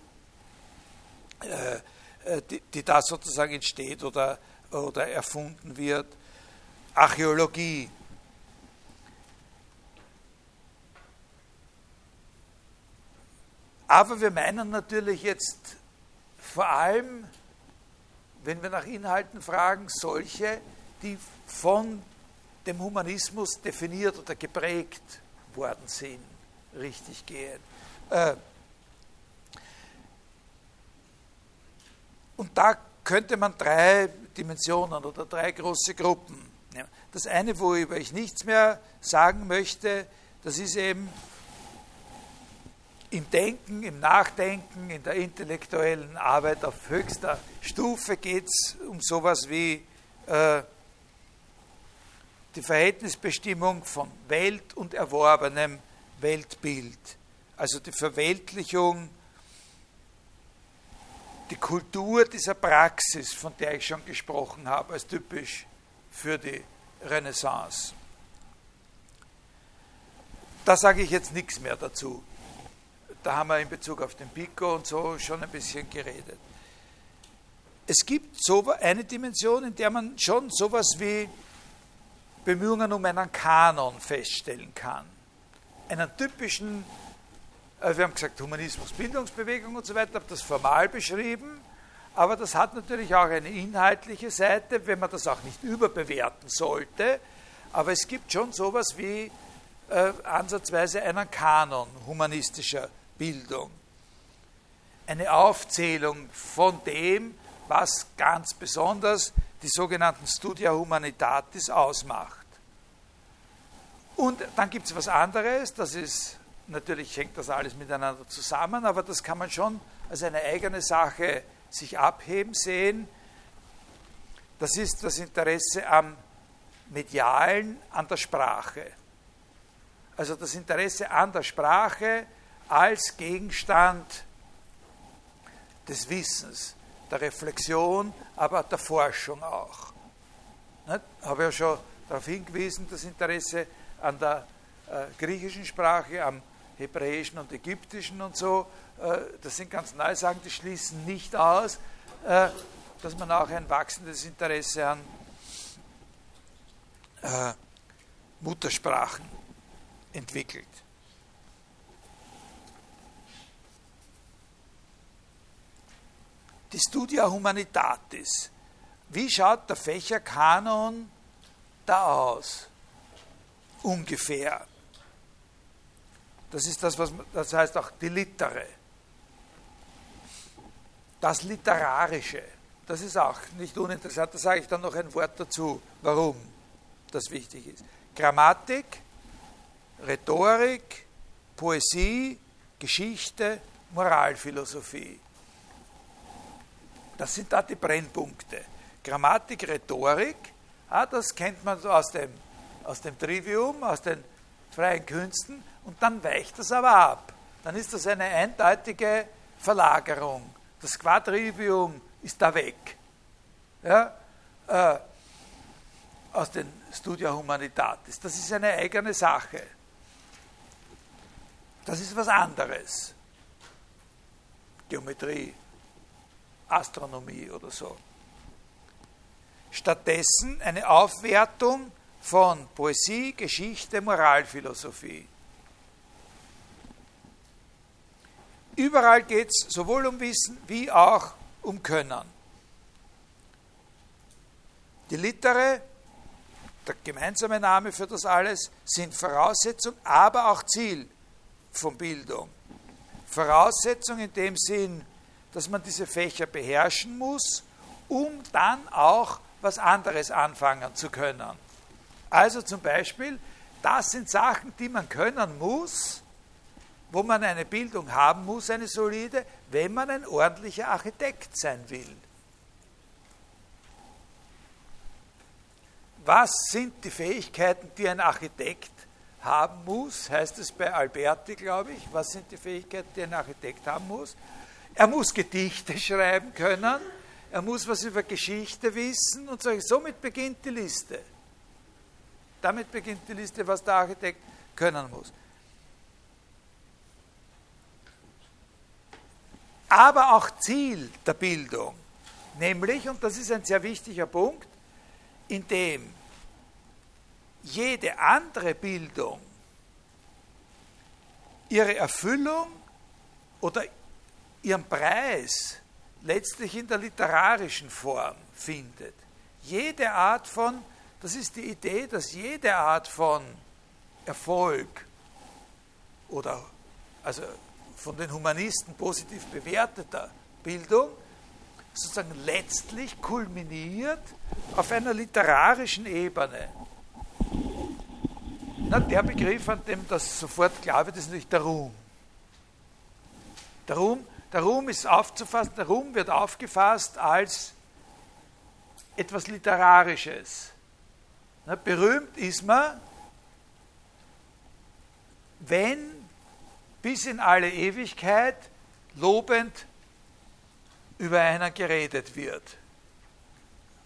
S1: äh, äh, die, die da sozusagen entsteht oder, oder erfunden wird. Archäologie. Aber wir meinen natürlich jetzt vor allem, wenn wir nach Inhalten fragen, solche, die von dem Humanismus definiert oder geprägt worden sind, richtig gehen. Äh, Und da könnte man drei Dimensionen oder drei große Gruppen. Das eine, worüber ich nichts mehr sagen möchte, das ist eben im Denken, im Nachdenken, in der intellektuellen Arbeit auf höchster Stufe geht es um sowas wie äh, die Verhältnisbestimmung von Welt und erworbenem Weltbild, also die Verweltlichung die Kultur dieser Praxis, von der ich schon gesprochen habe, als typisch für die Renaissance. Da sage ich jetzt nichts mehr dazu. Da haben wir in Bezug auf den Pico und so schon ein bisschen geredet. Es gibt so eine Dimension, in der man schon sowas wie Bemühungen um einen Kanon feststellen kann. Einen typischen also wir haben gesagt, Humanismus, Bildungsbewegung und so weiter, habe das formal beschrieben, aber das hat natürlich auch eine inhaltliche Seite, wenn man das auch nicht überbewerten sollte. Aber es gibt schon sowas wie äh, ansatzweise einen Kanon humanistischer Bildung. Eine Aufzählung von dem, was ganz besonders die sogenannten Studia Humanitatis ausmacht. Und dann gibt es was anderes, das ist Natürlich hängt das alles miteinander zusammen, aber das kann man schon als eine eigene Sache sich abheben sehen. Das ist das Interesse am Medialen, an der Sprache. Also das Interesse an der Sprache als Gegenstand des Wissens, der Reflexion, aber der Forschung auch. Ich habe ja schon darauf hingewiesen, das Interesse an der äh, griechischen Sprache, am Hebräischen und Ägyptischen und so, äh, das sind ganz neue Sachen, die schließen nicht aus, äh, dass man auch ein wachsendes Interesse an äh, Muttersprachen entwickelt. Die Studia Humanitatis. Wie schaut der Fächerkanon da aus? ungefähr. Das ist das, was das heißt auch die Litere. Das Literarische, das ist auch nicht uninteressant. Da sage ich dann noch ein Wort dazu, warum das wichtig ist. Grammatik, Rhetorik, Poesie, Geschichte, Moralphilosophie. Das sind da die Brennpunkte. Grammatik, Rhetorik, ah, das kennt man so aus dem, aus dem Trivium, aus den freien Künsten, und dann weicht das aber ab. Dann ist das eine eindeutige Verlagerung. Das Quadrivium ist da weg. Ja? Äh, aus den Studia Humanitatis. Das ist eine eigene Sache. Das ist was anderes. Geometrie, Astronomie oder so. Stattdessen eine Aufwertung von Poesie, Geschichte, Moralphilosophie. Überall geht es sowohl um Wissen wie auch um Können. Die Litere, der gemeinsame Name für das alles, sind Voraussetzung, aber auch Ziel von Bildung. Voraussetzung in dem Sinn, dass man diese Fächer beherrschen muss, um dann auch was anderes anfangen zu können. Also zum Beispiel, das sind Sachen, die man können muss, wo man eine Bildung haben muss, eine solide, wenn man ein ordentlicher Architekt sein will. Was sind die Fähigkeiten, die ein Architekt haben muss? Heißt es bei Alberti, glaube ich. Was sind die Fähigkeiten, die ein Architekt haben muss? Er muss Gedichte <laughs> schreiben können, er muss was über Geschichte wissen und so. Somit beginnt die Liste. Damit beginnt die Liste, was der Architekt können muss. aber auch Ziel der Bildung. Nämlich, und das ist ein sehr wichtiger Punkt, indem jede andere Bildung ihre Erfüllung oder ihren Preis letztlich in der literarischen Form findet. Jede Art von, das ist die Idee, dass jede Art von Erfolg oder also von den Humanisten positiv bewerteter Bildung sozusagen letztlich kulminiert auf einer literarischen Ebene. Na, der Begriff, an dem das sofort klar wird, ist natürlich der Ruhm. Der Ruhm, der Ruhm ist aufzufassen, der Ruhm wird aufgefasst als etwas Literarisches. Berühmt ist man, wenn bis in alle Ewigkeit lobend über einen geredet wird.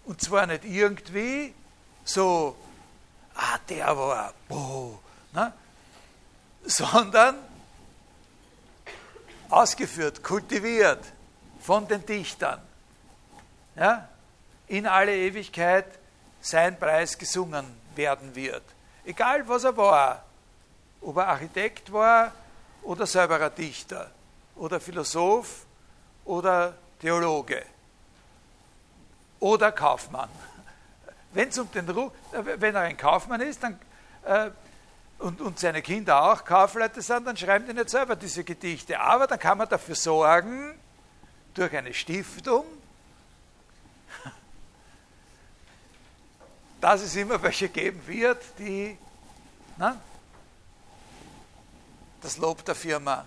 S1: Und zwar nicht irgendwie so, ah, der war, boah, ne? sondern ausgeführt, kultiviert von den Dichtern. Ja? In alle Ewigkeit sein Preis gesungen werden wird. Egal was er war, ob er Architekt war, oder selber ein Dichter oder Philosoph oder Theologe oder Kaufmann. Wenn's um den Ruf, wenn er ein Kaufmann ist dann, äh, und, und seine Kinder auch Kaufleute sind, dann schreiben die nicht selber diese Gedichte. Aber dann kann man dafür sorgen, durch eine Stiftung, <laughs> dass es immer welche geben wird, die na, das Lob der Firma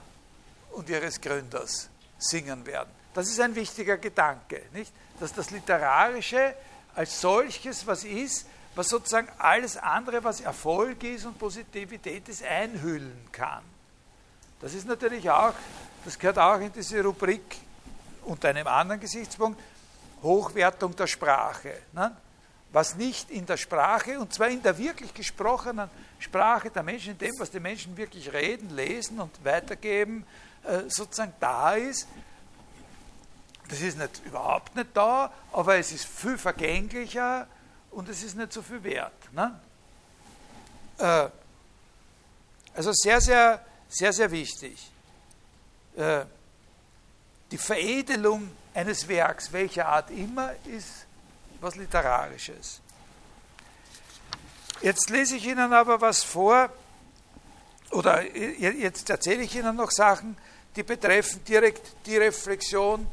S1: und ihres Gründers singen werden. Das ist ein wichtiger Gedanke, nicht? Dass das Literarische als solches was ist, was sozusagen alles andere, was Erfolg ist und Positivität ist, einhüllen kann. Das ist natürlich auch, das gehört auch in diese Rubrik unter einem anderen Gesichtspunkt, Hochwertung der Sprache. Ne? was nicht in der Sprache, und zwar in der wirklich gesprochenen Sprache der Menschen, in dem, was die Menschen wirklich reden, lesen und weitergeben, äh, sozusagen da ist. Das ist nicht, überhaupt nicht da, aber es ist viel vergänglicher und es ist nicht so viel wert. Ne? Äh, also sehr, sehr, sehr, sehr wichtig. Äh, die Veredelung eines Werks, welcher Art immer, ist was Literarisches. Jetzt lese ich Ihnen aber was vor, oder jetzt erzähle ich Ihnen noch Sachen, die betreffen direkt die Reflexion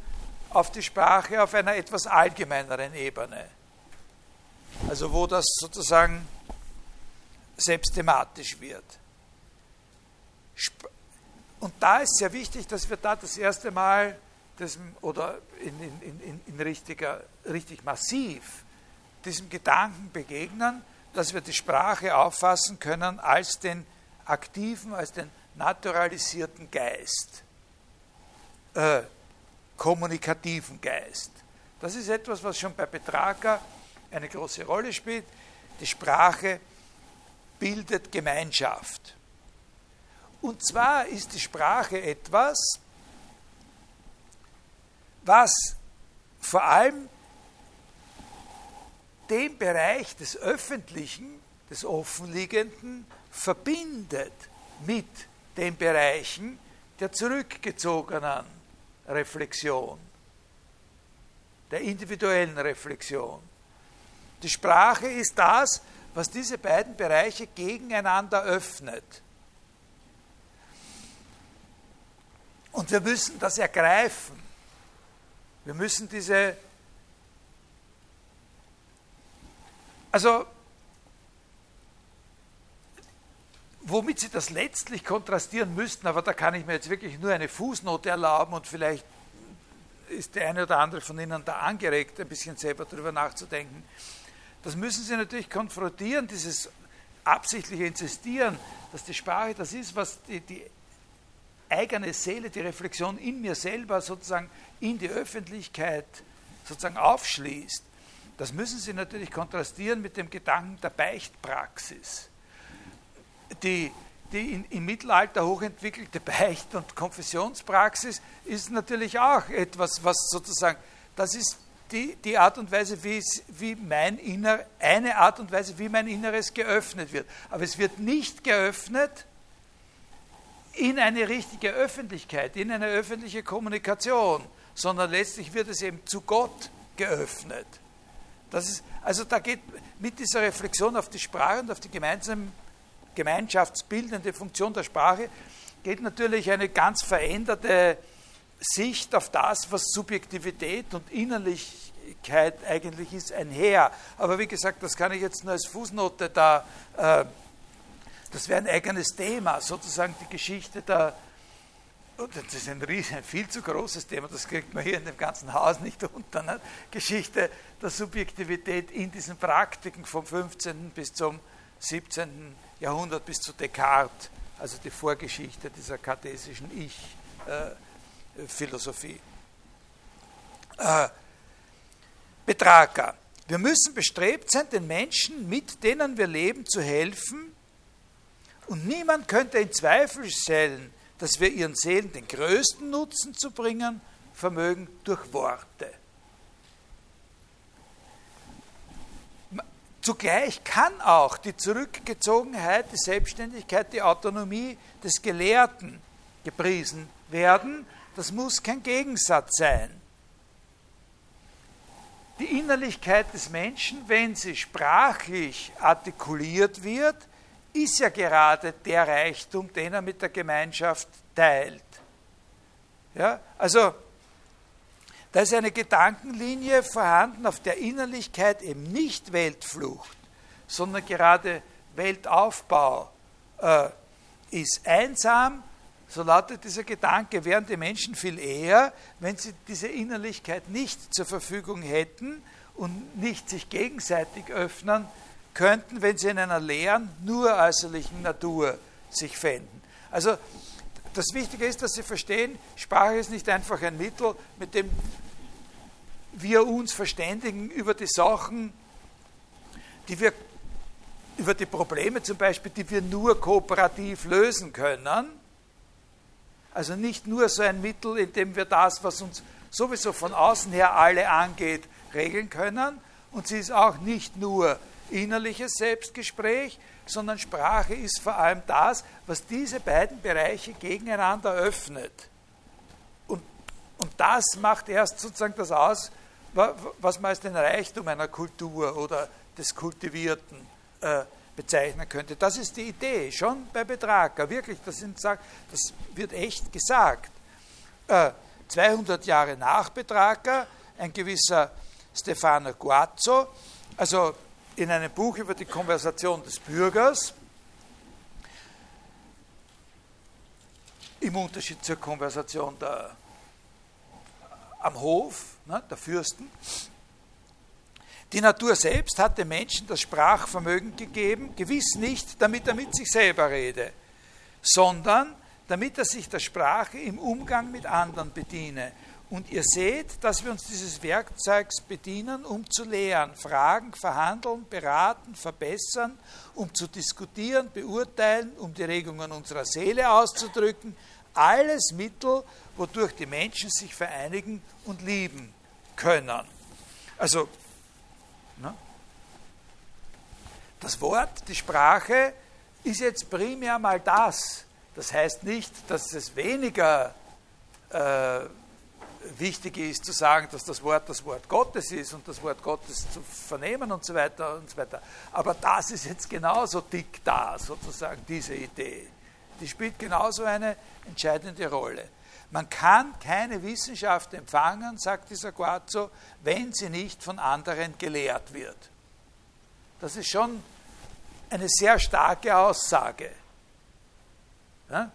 S1: auf die Sprache auf einer etwas allgemeineren Ebene. Also wo das sozusagen selbst thematisch wird. Und da ist sehr wichtig, dass wir da das erste Mal diesem, oder in, in, in, in richtiger, richtig massiv diesem Gedanken begegnen, dass wir die Sprache auffassen können als den aktiven, als den naturalisierten Geist, äh, kommunikativen Geist. Das ist etwas, was schon bei Petrarca eine große Rolle spielt. Die Sprache bildet Gemeinschaft. Und zwar ist die Sprache etwas, was vor allem den Bereich des Öffentlichen, des Offenliegenden verbindet mit den Bereichen der zurückgezogenen Reflexion, der individuellen Reflexion. Die Sprache ist das, was diese beiden Bereiche gegeneinander öffnet. Und wir müssen das ergreifen. Wir müssen diese, also womit Sie das letztlich kontrastieren müssten, aber da kann ich mir jetzt wirklich nur eine Fußnote erlauben und vielleicht ist der eine oder andere von Ihnen da angeregt, ein bisschen selber darüber nachzudenken. Das müssen Sie natürlich konfrontieren, dieses absichtliche Insistieren, dass die Sprache das ist, was die, die eigene Seele, die Reflexion in mir selber sozusagen in die Öffentlichkeit sozusagen aufschließt. Das müssen Sie natürlich kontrastieren mit dem Gedanken der Beichtpraxis. Die, die in, im Mittelalter hochentwickelte Beicht- und Konfessionspraxis ist natürlich auch etwas, was sozusagen, das ist die, die Art und Weise, wie, wie mein Inner, eine Art und Weise, wie mein Inneres geöffnet wird. Aber es wird nicht geöffnet in eine richtige Öffentlichkeit, in eine öffentliche Kommunikation, sondern letztlich wird es eben zu Gott geöffnet. Das ist, also da geht mit dieser Reflexion auf die Sprache und auf die gemeinsame gemeinschaftsbildende Funktion der Sprache, geht natürlich eine ganz veränderte Sicht auf das, was Subjektivität und Innerlichkeit eigentlich ist, einher. Aber wie gesagt, das kann ich jetzt nur als Fußnote da äh, das wäre ein eigenes Thema, sozusagen die Geschichte der, das ist ein, riesen, ein viel zu großes Thema, das kriegt man hier in dem ganzen Haus nicht unter, ne? Geschichte der Subjektivität in diesen Praktiken vom 15. bis zum 17. Jahrhundert bis zu Descartes, also die Vorgeschichte dieser kartesischen Ich-Philosophie. Äh, äh, Betrager. Wir müssen bestrebt sein, den Menschen, mit denen wir leben, zu helfen, und niemand könnte in Zweifel stellen, dass wir ihren Seelen den größten Nutzen zu bringen vermögen durch Worte. Zugleich kann auch die Zurückgezogenheit, die Selbstständigkeit, die Autonomie des Gelehrten gepriesen werden. Das muss kein Gegensatz sein. Die Innerlichkeit des Menschen, wenn sie sprachlich artikuliert wird, ist ja gerade der Reichtum, den er mit der Gemeinschaft teilt. Ja, also da ist eine Gedankenlinie vorhanden, auf der Innerlichkeit eben nicht Weltflucht, sondern gerade Weltaufbau äh, ist. Einsam, so lautet dieser Gedanke, wären die Menschen viel eher, wenn sie diese Innerlichkeit nicht zur Verfügung hätten und nicht sich gegenseitig öffnen, könnten, wenn sie in einer leeren, nur äußerlichen Natur sich fänden. Also das Wichtige ist, dass Sie verstehen, Sprache ist nicht einfach ein Mittel, mit dem wir uns verständigen über die Sachen, die wir, über die Probleme zum Beispiel, die wir nur kooperativ lösen können. Also nicht nur so ein Mittel, in dem wir das, was uns sowieso von außen her alle angeht, regeln können. Und sie ist auch nicht nur innerliches Selbstgespräch, sondern Sprache ist vor allem das, was diese beiden Bereiche gegeneinander öffnet. Und, und das macht erst sozusagen das aus, was man als den Reichtum einer Kultur oder des Kultivierten äh, bezeichnen könnte. Das ist die Idee, schon bei Betrager, wirklich, das, sind, das wird echt gesagt. Äh, 200 Jahre nach Betrager, ein gewisser Stefano Guazzo, also in einem Buch über die Konversation des Bürgers, im Unterschied zur Konversation der, am Hof, ne, der Fürsten, die Natur selbst hat dem Menschen das Sprachvermögen gegeben, gewiss nicht, damit er mit sich selber rede, sondern damit er sich der Sprache im Umgang mit anderen bediene. Und ihr seht, dass wir uns dieses Werkzeugs bedienen, um zu lehren, fragen, verhandeln, beraten, verbessern, um zu diskutieren, beurteilen, um die Regungen unserer Seele auszudrücken. Alles Mittel, wodurch die Menschen sich vereinigen und lieben können. Also? Das Wort, die Sprache ist jetzt primär mal das. Das heißt nicht, dass es weniger äh, wichtig ist zu sagen, dass das Wort das Wort Gottes ist und das Wort Gottes zu vernehmen und so weiter und so weiter. Aber das ist jetzt genauso dick da, sozusagen, diese Idee. Die spielt genauso eine entscheidende Rolle. Man kann keine Wissenschaft empfangen, sagt dieser Guazzo, wenn sie nicht von anderen gelehrt wird. Das ist schon eine sehr starke Aussage. Ja?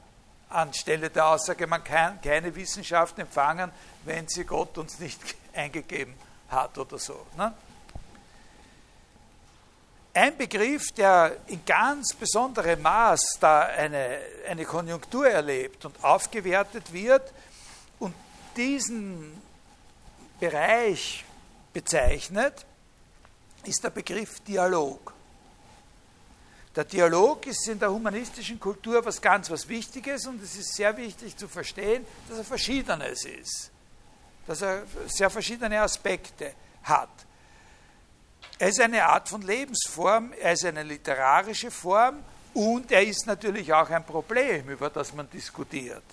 S1: Anstelle der Aussage, man kann keine Wissenschaft empfangen, wenn sie Gott uns nicht <laughs> eingegeben hat oder so. Ne? Ein Begriff, der in ganz besonderem Maß da eine, eine Konjunktur erlebt und aufgewertet wird und diesen Bereich bezeichnet, ist der Begriff Dialog. Der Dialog ist in der humanistischen Kultur was ganz was Wichtiges und es ist sehr wichtig zu verstehen, dass er Verschiedenes ist, dass er sehr verschiedene Aspekte hat. Er ist eine Art von Lebensform, er ist eine literarische Form und er ist natürlich auch ein Problem, über das man diskutiert.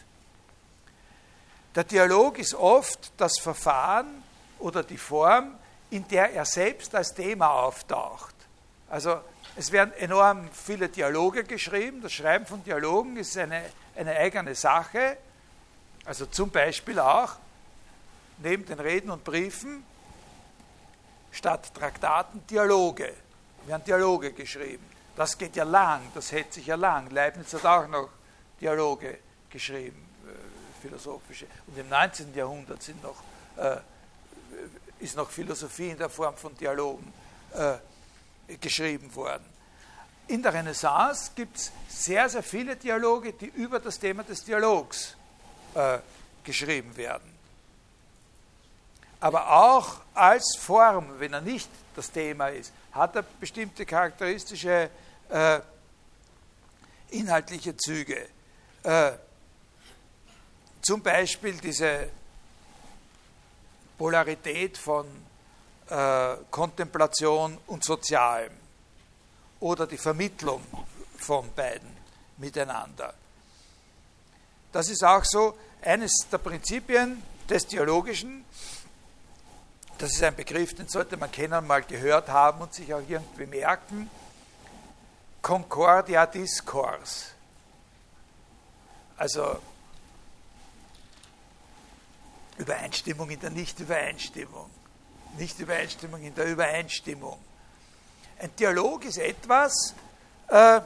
S1: Der Dialog ist oft das Verfahren oder die Form, in der er selbst als Thema auftaucht. Also es werden enorm viele Dialoge geschrieben. Das Schreiben von Dialogen ist eine, eine eigene Sache. Also zum Beispiel auch neben den Reden und Briefen statt Traktaten Dialoge. Wir haben Dialoge geschrieben. Das geht ja lang, das hält sich ja lang. Leibniz hat auch noch Dialoge geschrieben, äh, philosophische. Und im 19. Jahrhundert sind noch, äh, ist noch Philosophie in der Form von Dialogen äh, geschrieben worden. In der Renaissance gibt es sehr, sehr viele Dialoge, die über das Thema des Dialogs äh, geschrieben werden aber auch als Form, wenn er nicht das Thema ist, hat er bestimmte charakteristische äh, inhaltliche Züge. Äh, zum Beispiel diese Polarität von äh, Kontemplation und Sozialem oder die Vermittlung von beiden miteinander. Das ist auch so eines der Prinzipien des Dialogischen, das ist ein Begriff, den sollte man kennen, mal gehört haben und sich auch irgendwie merken. Concordia Discourse. Also Übereinstimmung in der Nichtübereinstimmung. Nichtübereinstimmung in der Übereinstimmung. Ein Dialog ist etwas, äh,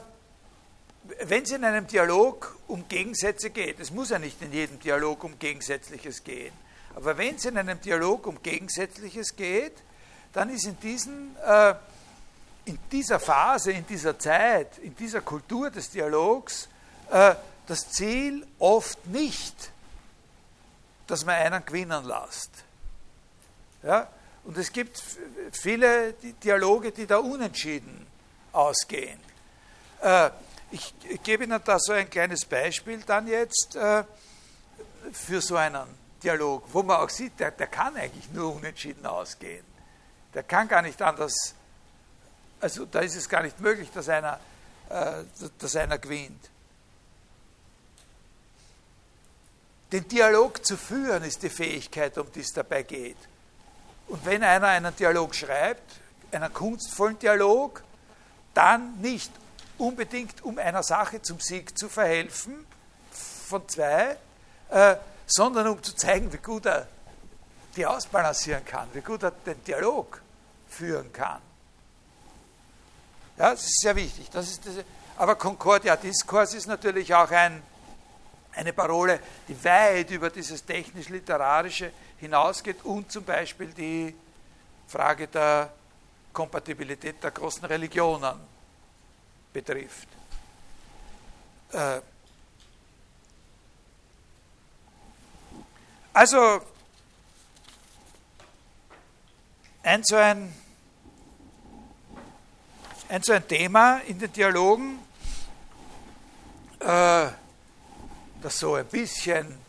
S1: wenn es in einem Dialog um Gegensätze geht, es muss ja nicht in jedem Dialog um Gegensätzliches gehen, aber wenn es in einem Dialog um Gegensätzliches geht, dann ist in, diesen, äh, in dieser Phase, in dieser Zeit, in dieser Kultur des Dialogs äh, das Ziel oft nicht, dass man einen gewinnen lässt. Ja? Und es gibt viele Dialoge, die da unentschieden ausgehen. Äh, ich gebe Ihnen da so ein kleines Beispiel dann jetzt äh, für so einen Dialog, wo man auch sieht, der, der kann eigentlich nur unentschieden ausgehen. Der kann gar nicht anders, also da ist es gar nicht möglich, dass einer, äh, dass einer gewinnt. Den Dialog zu führen ist die Fähigkeit, um die es dabei geht. Und wenn einer einen Dialog schreibt, einen kunstvollen Dialog, dann nicht unbedingt, um einer Sache zum Sieg zu verhelfen, von zwei, äh, sondern um zu zeigen, wie gut er die ausbalancieren kann, wie gut er den Dialog führen kann. Ja, das ist sehr wichtig. Das ist das, aber Concordia Diskurs ist natürlich auch ein, eine Parole, die weit über dieses technisch-literarische hinausgeht und zum Beispiel die Frage der Kompatibilität der großen Religionen betrifft. Äh, also ein so ein, ein so ein Thema in den Dialogen, äh, das so ein bisschen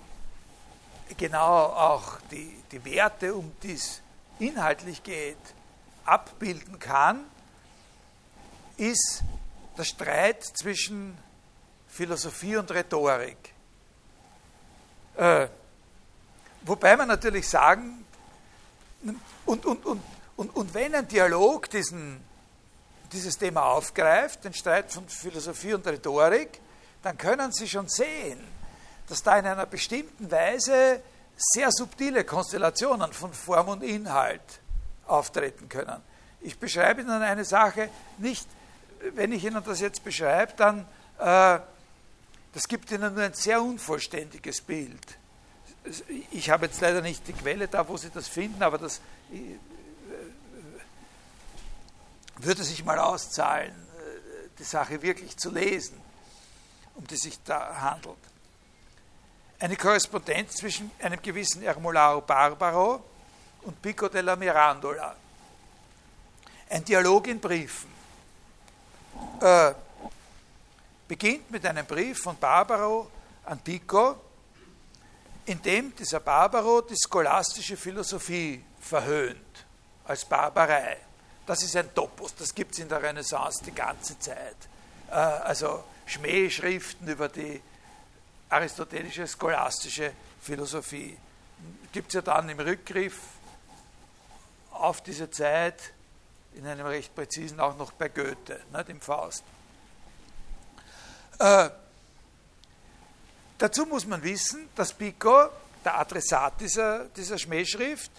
S1: genau auch die, die Werte, um die es inhaltlich geht, abbilden kann, ist der Streit zwischen Philosophie und Rhetorik. Äh, wobei man natürlich sagen, und, und, und, und, und wenn ein Dialog diesen, dieses Thema aufgreift, den Streit von Philosophie und Rhetorik, dann können Sie schon sehen, dass da in einer bestimmten Weise sehr subtile Konstellationen von Form und Inhalt auftreten können. Ich beschreibe Ihnen eine Sache nicht, wenn ich Ihnen das jetzt beschreibe, dann äh, das gibt Ihnen nur ein sehr unvollständiges Bild. Ich habe jetzt leider nicht die Quelle da, wo Sie das finden, aber das äh, würde sich mal auszahlen, äh, die Sache wirklich zu lesen, um die sich da handelt eine Korrespondenz zwischen einem gewissen Ermolao Barbaro und Pico della Mirandola. Ein Dialog in Briefen. Äh, beginnt mit einem Brief von Barbaro an Pico, in dem dieser Barbaro die scholastische Philosophie verhöhnt als Barbarei. Das ist ein Topos, das gibt es in der Renaissance die ganze Zeit. Äh, also Schmähschriften über die aristotelische, scholastische Philosophie. Gibt es ja dann im Rückgriff auf diese Zeit in einem recht präzisen auch noch bei Goethe, nicht im Faust. Äh, dazu muss man wissen, dass Pico, der Adressat dieser, dieser Schmähschrift,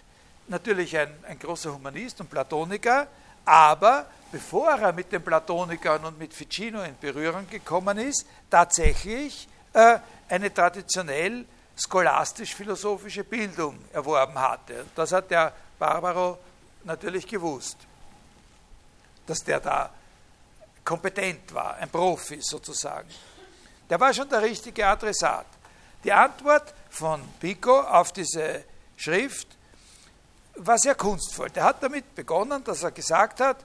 S1: natürlich ein, ein großer Humanist und Platoniker, aber bevor er mit den Platonikern und mit Ficino in Berührung gekommen ist, tatsächlich äh, eine traditionell scholastisch-philosophische Bildung erworben hatte. Das hat der Barbaro natürlich gewusst, dass der da kompetent war, ein Profi sozusagen. Der war schon der richtige Adressat. Die Antwort von Pico auf diese Schrift war sehr kunstvoll. Der hat damit begonnen, dass er gesagt hat,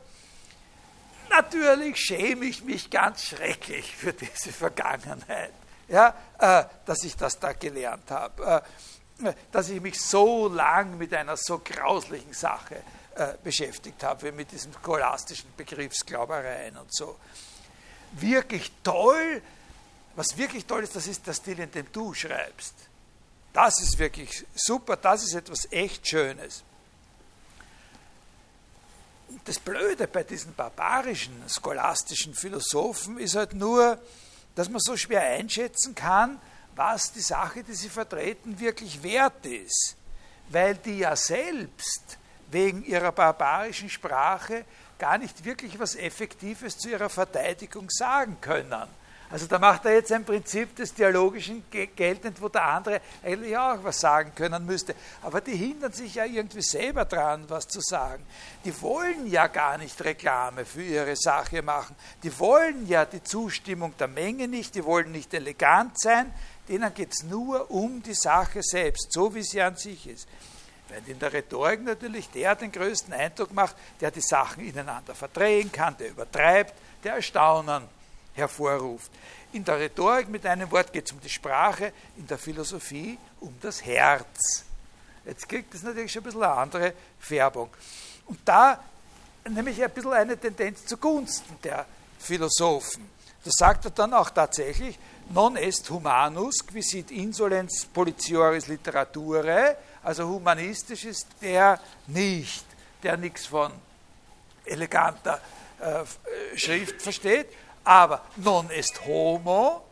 S1: natürlich schäme ich mich ganz schrecklich für diese Vergangenheit ja, äh, dass ich das da gelernt habe, äh, dass ich mich so lang mit einer so grauslichen Sache äh, beschäftigt habe, wie mit diesen scholastischen Begriffsglaubereien und so. Wirklich toll, was wirklich toll ist, das ist der Stil, in dem du schreibst. Das ist wirklich super, das ist etwas echt Schönes. Das Blöde bei diesen barbarischen, scholastischen Philosophen ist halt nur, dass man so schwer einschätzen kann, was die Sache, die sie vertreten, wirklich wert ist, weil die ja selbst wegen ihrer barbarischen Sprache gar nicht wirklich was Effektives zu ihrer Verteidigung sagen können. Also da macht er jetzt ein Prinzip des Dialogischen geltend, wo der andere eigentlich auch was sagen können müsste. Aber die hindern sich ja irgendwie selber dran, was zu sagen. Die wollen ja gar nicht Reklame für ihre Sache machen. Die wollen ja die Zustimmung der Menge nicht, die wollen nicht elegant sein. Denen geht es nur um die Sache selbst, so wie sie an sich ist. Während in der Rhetorik natürlich der den größten Eindruck macht, der die Sachen ineinander verdrehen kann, der übertreibt, der Erstaunen hervorruft. In der Rhetorik mit einem Wort geht es um die Sprache, in der Philosophie um das Herz. Jetzt kriegt es natürlich schon ein bisschen eine andere Färbung. Und da nämlich ein bisschen eine Tendenz zugunsten der Philosophen. Das sagt er dann auch tatsächlich, non est humanus quisit insolens politioris literature, also humanistisch ist der nicht, der nichts von eleganter äh, Schrift versteht, aber non est homo,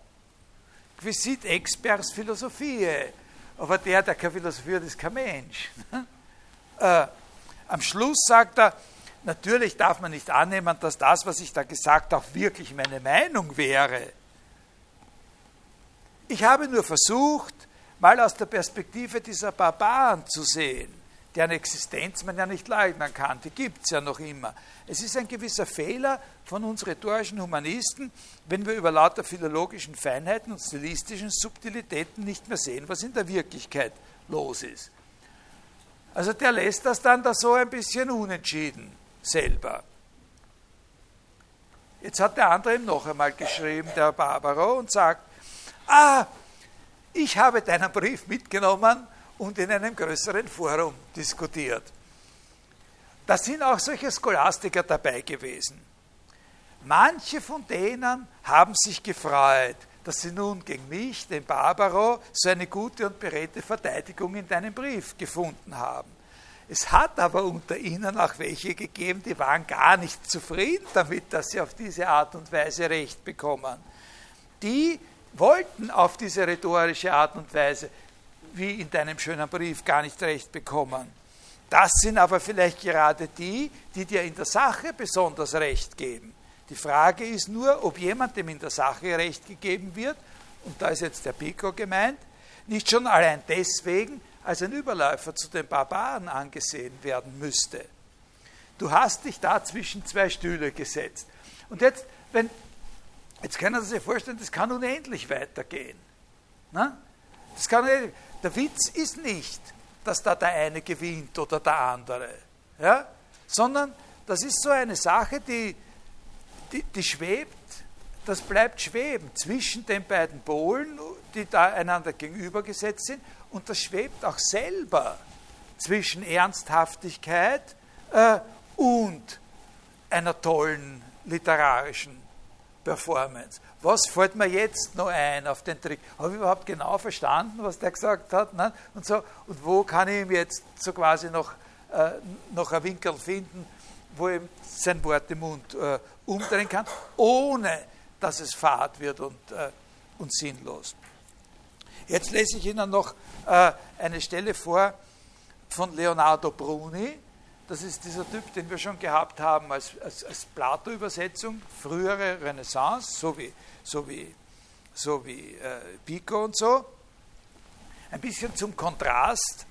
S1: quicit expers philosophiae. Aber der, der keine Philosophie hat, ist kein Mensch. <laughs> Äh, am Schluss sagt er, natürlich darf man nicht annehmen, dass das, was ich da gesagt habe, auch wirklich meine Meinung wäre. Ich habe nur versucht, mal aus der Perspektive dieser Barbaren zu sehen, deren Existenz man ja nicht leugnen kann, die gibt es ja noch immer. Es ist ein gewisser Fehler von uns rhetorischen Humanisten, wenn wir über lauter philologischen Feinheiten und stilistischen Subtilitäten nicht mehr sehen, was in der Wirklichkeit los ist. Also der lässt das dann da so ein bisschen unentschieden selber. Jetzt hat der andere ihm noch einmal geschrieben, der Barbaro, und sagt, ah, ich habe deinen Brief mitgenommen und in einem größeren Forum diskutiert. Da sind auch solche Scholastiker dabei gewesen. Manche von denen haben sich gefreut, dass sie nun gegen mich, den Barbaro, so eine gute und beredte Verteidigung in deinem Brief gefunden haben. Es hat aber unter ihnen auch welche gegeben, die waren gar nicht zufrieden damit, dass sie auf diese Art und Weise Recht bekommen. Die wollten auf diese rhetorische Art und Weise, wie in deinem schönen Brief, gar nicht Recht bekommen. Das sind aber vielleicht gerade die, die dir in der Sache besonders Recht geben. Die Frage ist nur, ob jemandem in der Sache Recht gegeben wird, und da ist jetzt der Pico gemeint, nicht schon allein deswegen als ein Überläufer zu den Barbaren angesehen werden müsste. Du hast dich da zwischen zwei Stühle gesetzt. Und jetzt, wenn Jetzt können Sie sich vorstellen, das kann unendlich weitergehen. Na? Das kann Der Witz ist nicht, dass da der eine gewinnt oder der andere, ja? sondern das ist so eine Sache, die, die, die schwebt, das bleibt schweben zwischen den beiden Polen, die da einander gegenübergesetzt sind, und das schwebt auch selber zwischen Ernsthaftigkeit äh, und einer tollen literarischen Performance. Was fällt mir jetzt noch ein auf den Trick? Habe ich überhaupt genau verstanden, was der gesagt hat? Ne? Und, so, und wo kann ich ihm jetzt so quasi noch, äh, noch einen Winkel finden, wo ich sein Wort im Mund äh, umdrehen kann, ohne dass es fad wird und, äh, und sinnlos. Jetzt lese ich Ihnen noch äh, eine Stelle vor von Leonardo Bruni, das ist dieser Typ, den wir schon gehabt haben als, als, als Plato-Übersetzung, frühere Renaissance, so wie, so wie, so wie äh, Pico und so. Ein bisschen zum Kontrast,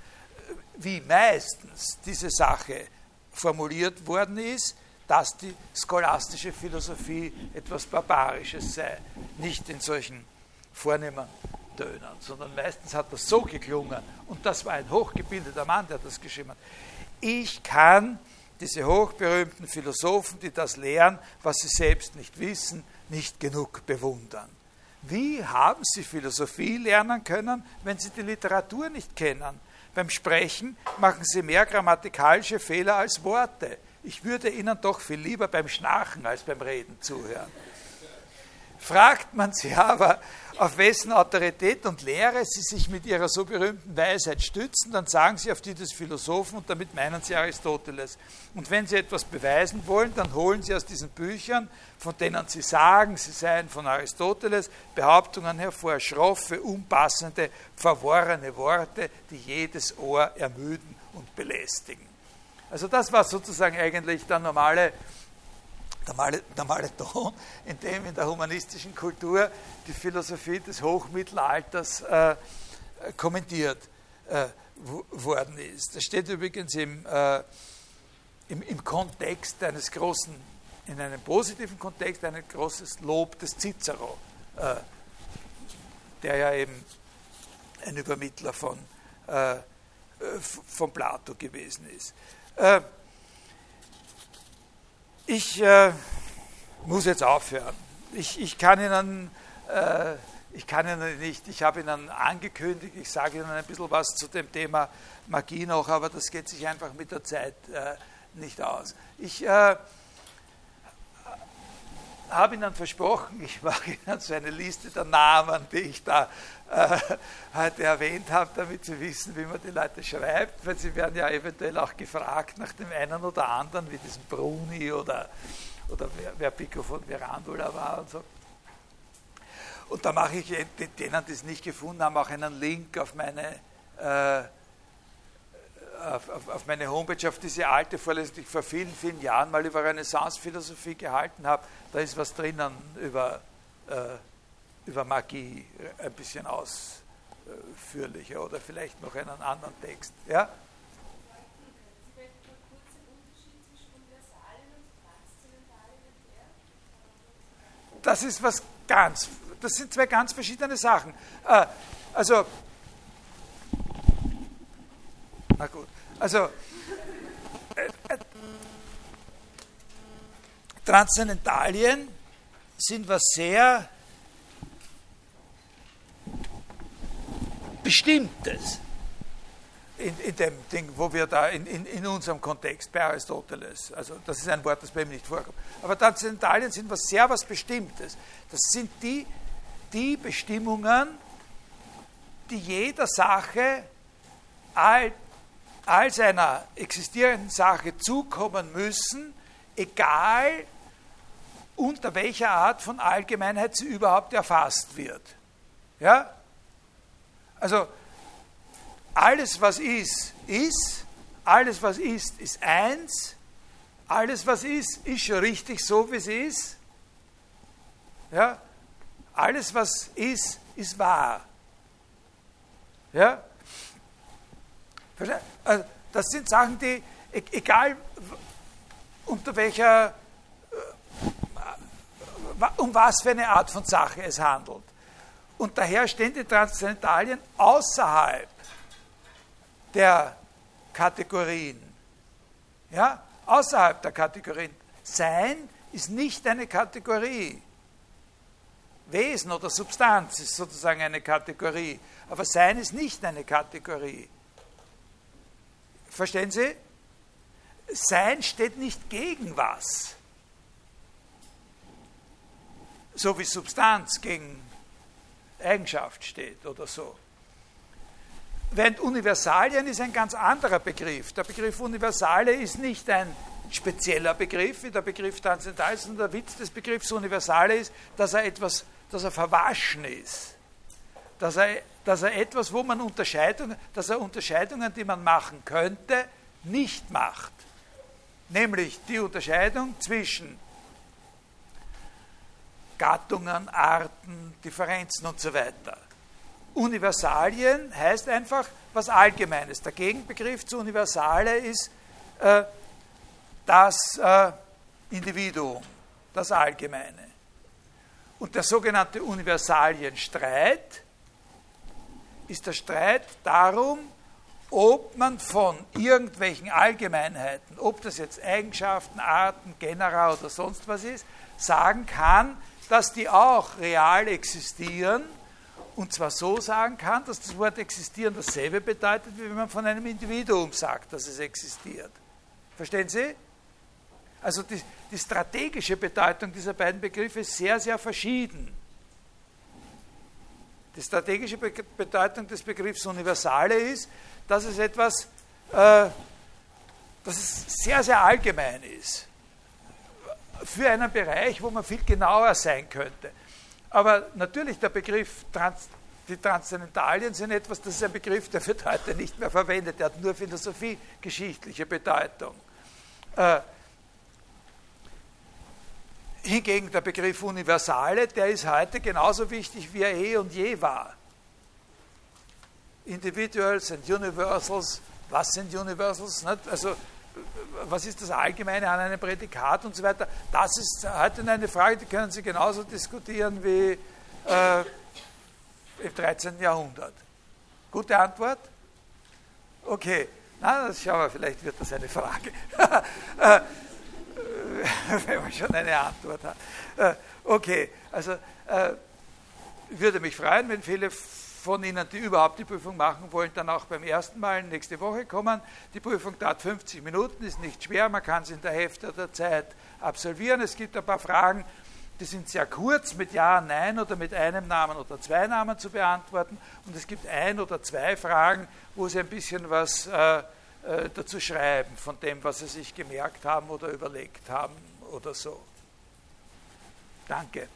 S1: äh, wie meistens diese Sache formuliert worden ist, dass die scholastische Philosophie etwas Barbarisches sei, nicht in solchen vornehmen Tönen, sondern meistens hat das so geklungen, und das war ein hochgebildeter Mann, der das geschrieben hat ich kann diese hochberühmten Philosophen, die das lehren, was sie selbst nicht wissen, nicht genug bewundern. Wie haben sie Philosophie lernen können, wenn sie die Literatur nicht kennen? Beim Sprechen machen sie mehr grammatikalische Fehler als Worte. Ich würde ihnen doch viel lieber beim Schnarchen als beim Reden zuhören. Fragt man sie aber, auf wessen Autorität und Lehre sie sich mit ihrer so berühmten Weisheit stützen, dann sagen sie auf die des Philosophen und damit meinen sie Aristoteles. Und wenn sie etwas beweisen wollen, dann holen sie aus diesen Büchern, von denen sie sagen, sie seien von Aristoteles, Behauptungen hervor, schroffe, unpassende, verworrene Worte, die jedes Ohr ermüden und belästigen. Also das war sozusagen eigentlich der normale normale, normale Ton, in dem in der humanistischen Kultur die Philosophie des Hochmittelalters äh, kommentiert äh, worden ist. Das steht übrigens im, äh, im, im, Kontext eines großen, in einem positiven Kontext, ein großes Lob des Cicero, äh, der ja eben ein Übermittler von, äh, von Plato gewesen ist. Ich äh, muss jetzt aufhören. Ich, ich, kann Ihnen, äh, ich kann Ihnen nicht, ich habe Ihnen angekündigt, ich sage Ihnen ein bisschen was zu dem Thema Magie noch, aber das geht sich einfach mit der Zeit äh, nicht aus. Ich äh, habe Ihnen versprochen, ich mache Ihnen so eine Liste der Namen, die ich da äh, heute erwähnt habe, damit Sie wissen, wie man die Leute schreibt, weil Sie werden ja eventuell auch gefragt nach dem einen oder anderen, wie diesem Bruni oder, oder wer, wer Pico von Verandula war und so. Und da mache ich denen, die es nicht gefunden haben, auch einen Link auf meine, äh, auf, auf, auf, meine Homepage, auf diese alte Vorlesung, die ich vor vielen, vielen Jahren mal über Renaissance-Philosophie gehalten habe. Da ist was drinnen über, äh, über Magie, ein bisschen ausführlicher oder vielleicht noch einen anderen Text. Ja? Das ist was ganz, das sind zwei ganz verschiedene Sachen. Äh, also, na gut, also, äh, äh, Transzendentalien sind was sehr Bestimmtes in, in, dem Ding, wo wir da in, in, in, unserem Kontext bei Aristoteles, also das ist ein Wort, das bei ihm nicht vorkommt. Aber Transzendentalien sind was sehr was Bestimmtes. Das sind die, die Bestimmungen, die jeder Sache all, als einer existierenden Sache zukommen müssen, egal unter welcher Art von Allgemeinheit sie überhaupt erfasst wird. Ja? Also alles, was ist, ist. Alles, was ist, ist eins. Alles, was ist, ist schon richtig so, wie es ist. Ja? Alles, was ist, ist wahr. Ja? Also, das sind Sachen, die, e-, egal unter welcher, äh, um was für eine Art von Sache es handelt. Und daher stehen die Transzendentalien außerhalb der Kategorien. Ja? Außerhalb der Kategorien. Sein ist nicht eine Kategorie. Wesen oder Substanz ist sozusagen eine Kategorie. Aber Sein ist nicht eine Kategorie. Verstehen Sie? Sein steht nicht gegen was. So wie Substanz gegen Eigenschaft steht oder so. Während Universalien ist ein ganz anderer Begriff. Der Begriff Universale ist nicht ein spezieller Begriff, wie der Begriff Transzendental ist, sondern der Witz des Begriffs Universale ist, dass er etwas, dass er verwaschen ist. Dass er, dass er etwas, wo man Unterscheidungen, dass er Unterscheidungen, die man machen könnte, nicht macht. Nämlich die Unterscheidung zwischen Gattungen, Arten, Differenzen und so weiter. Universalien heißt einfach was Allgemeines. Der Gegenbegriff zu Universale ist äh, das äh, Individuum, das Allgemeine. Und der sogenannte Universalienstreit ist der Streit darum, ob man von irgendwelchen Allgemeinheiten, ob das jetzt Eigenschaften, Arten, Genera oder sonst was ist, sagen kann, dass die auch real existieren und zwar so sagen kann, dass das Wort existieren dasselbe bedeutet, wie wenn man von einem Individuum sagt, dass es existiert. Verstehen Sie? Also die, die strategische Bedeutung dieser beiden Begriffe ist sehr, sehr verschieden. Die strategische Bedeutung des Begriffs Universale ist, dass es etwas, äh, dass es sehr, sehr allgemein ist. Für einen Bereich, wo man viel genauer sein könnte. Aber natürlich der Begriff Trans, die Transzendentalien sind etwas, das ist ein Begriff, der wird heute nicht mehr verwendet. Der hat nur philosophiegeschichtliche Bedeutung. Äh, hingegen der Begriff Universale, der ist heute genauso wichtig, wie er eh und je war. Individuals and Universals, was sind Universals? Nicht? Also was ist das Allgemeine an einem Prädikat und so weiter. Das ist heute eine Frage, die können Sie genauso diskutieren wie äh, im 13. Jahrhundert. Gute Antwort? Okay, na, das schauen wir, vielleicht wird das eine Frage. <laughs> Wenn <laughs> man schon eine Antwort hat. Äh, okay, also äh, würde mich freuen, wenn viele von Ihnen, die überhaupt die Prüfung machen wollen, dann auch beim ersten Mal nächste Woche kommen. Die Prüfung dauert 50 Minuten, ist nicht schwer, man kann sie in der Hälfte der Zeit absolvieren. Es gibt ein paar Fragen, die sind sehr kurz, mit Ja, Nein oder mit einem Namen oder zwei Namen zu beantworten. Und es gibt ein oder zwei Fragen, wo Sie ein bisschen was äh, äh, dazu schreiben, von dem, was sie sich gemerkt haben oder überlegt haben oder so. Danke.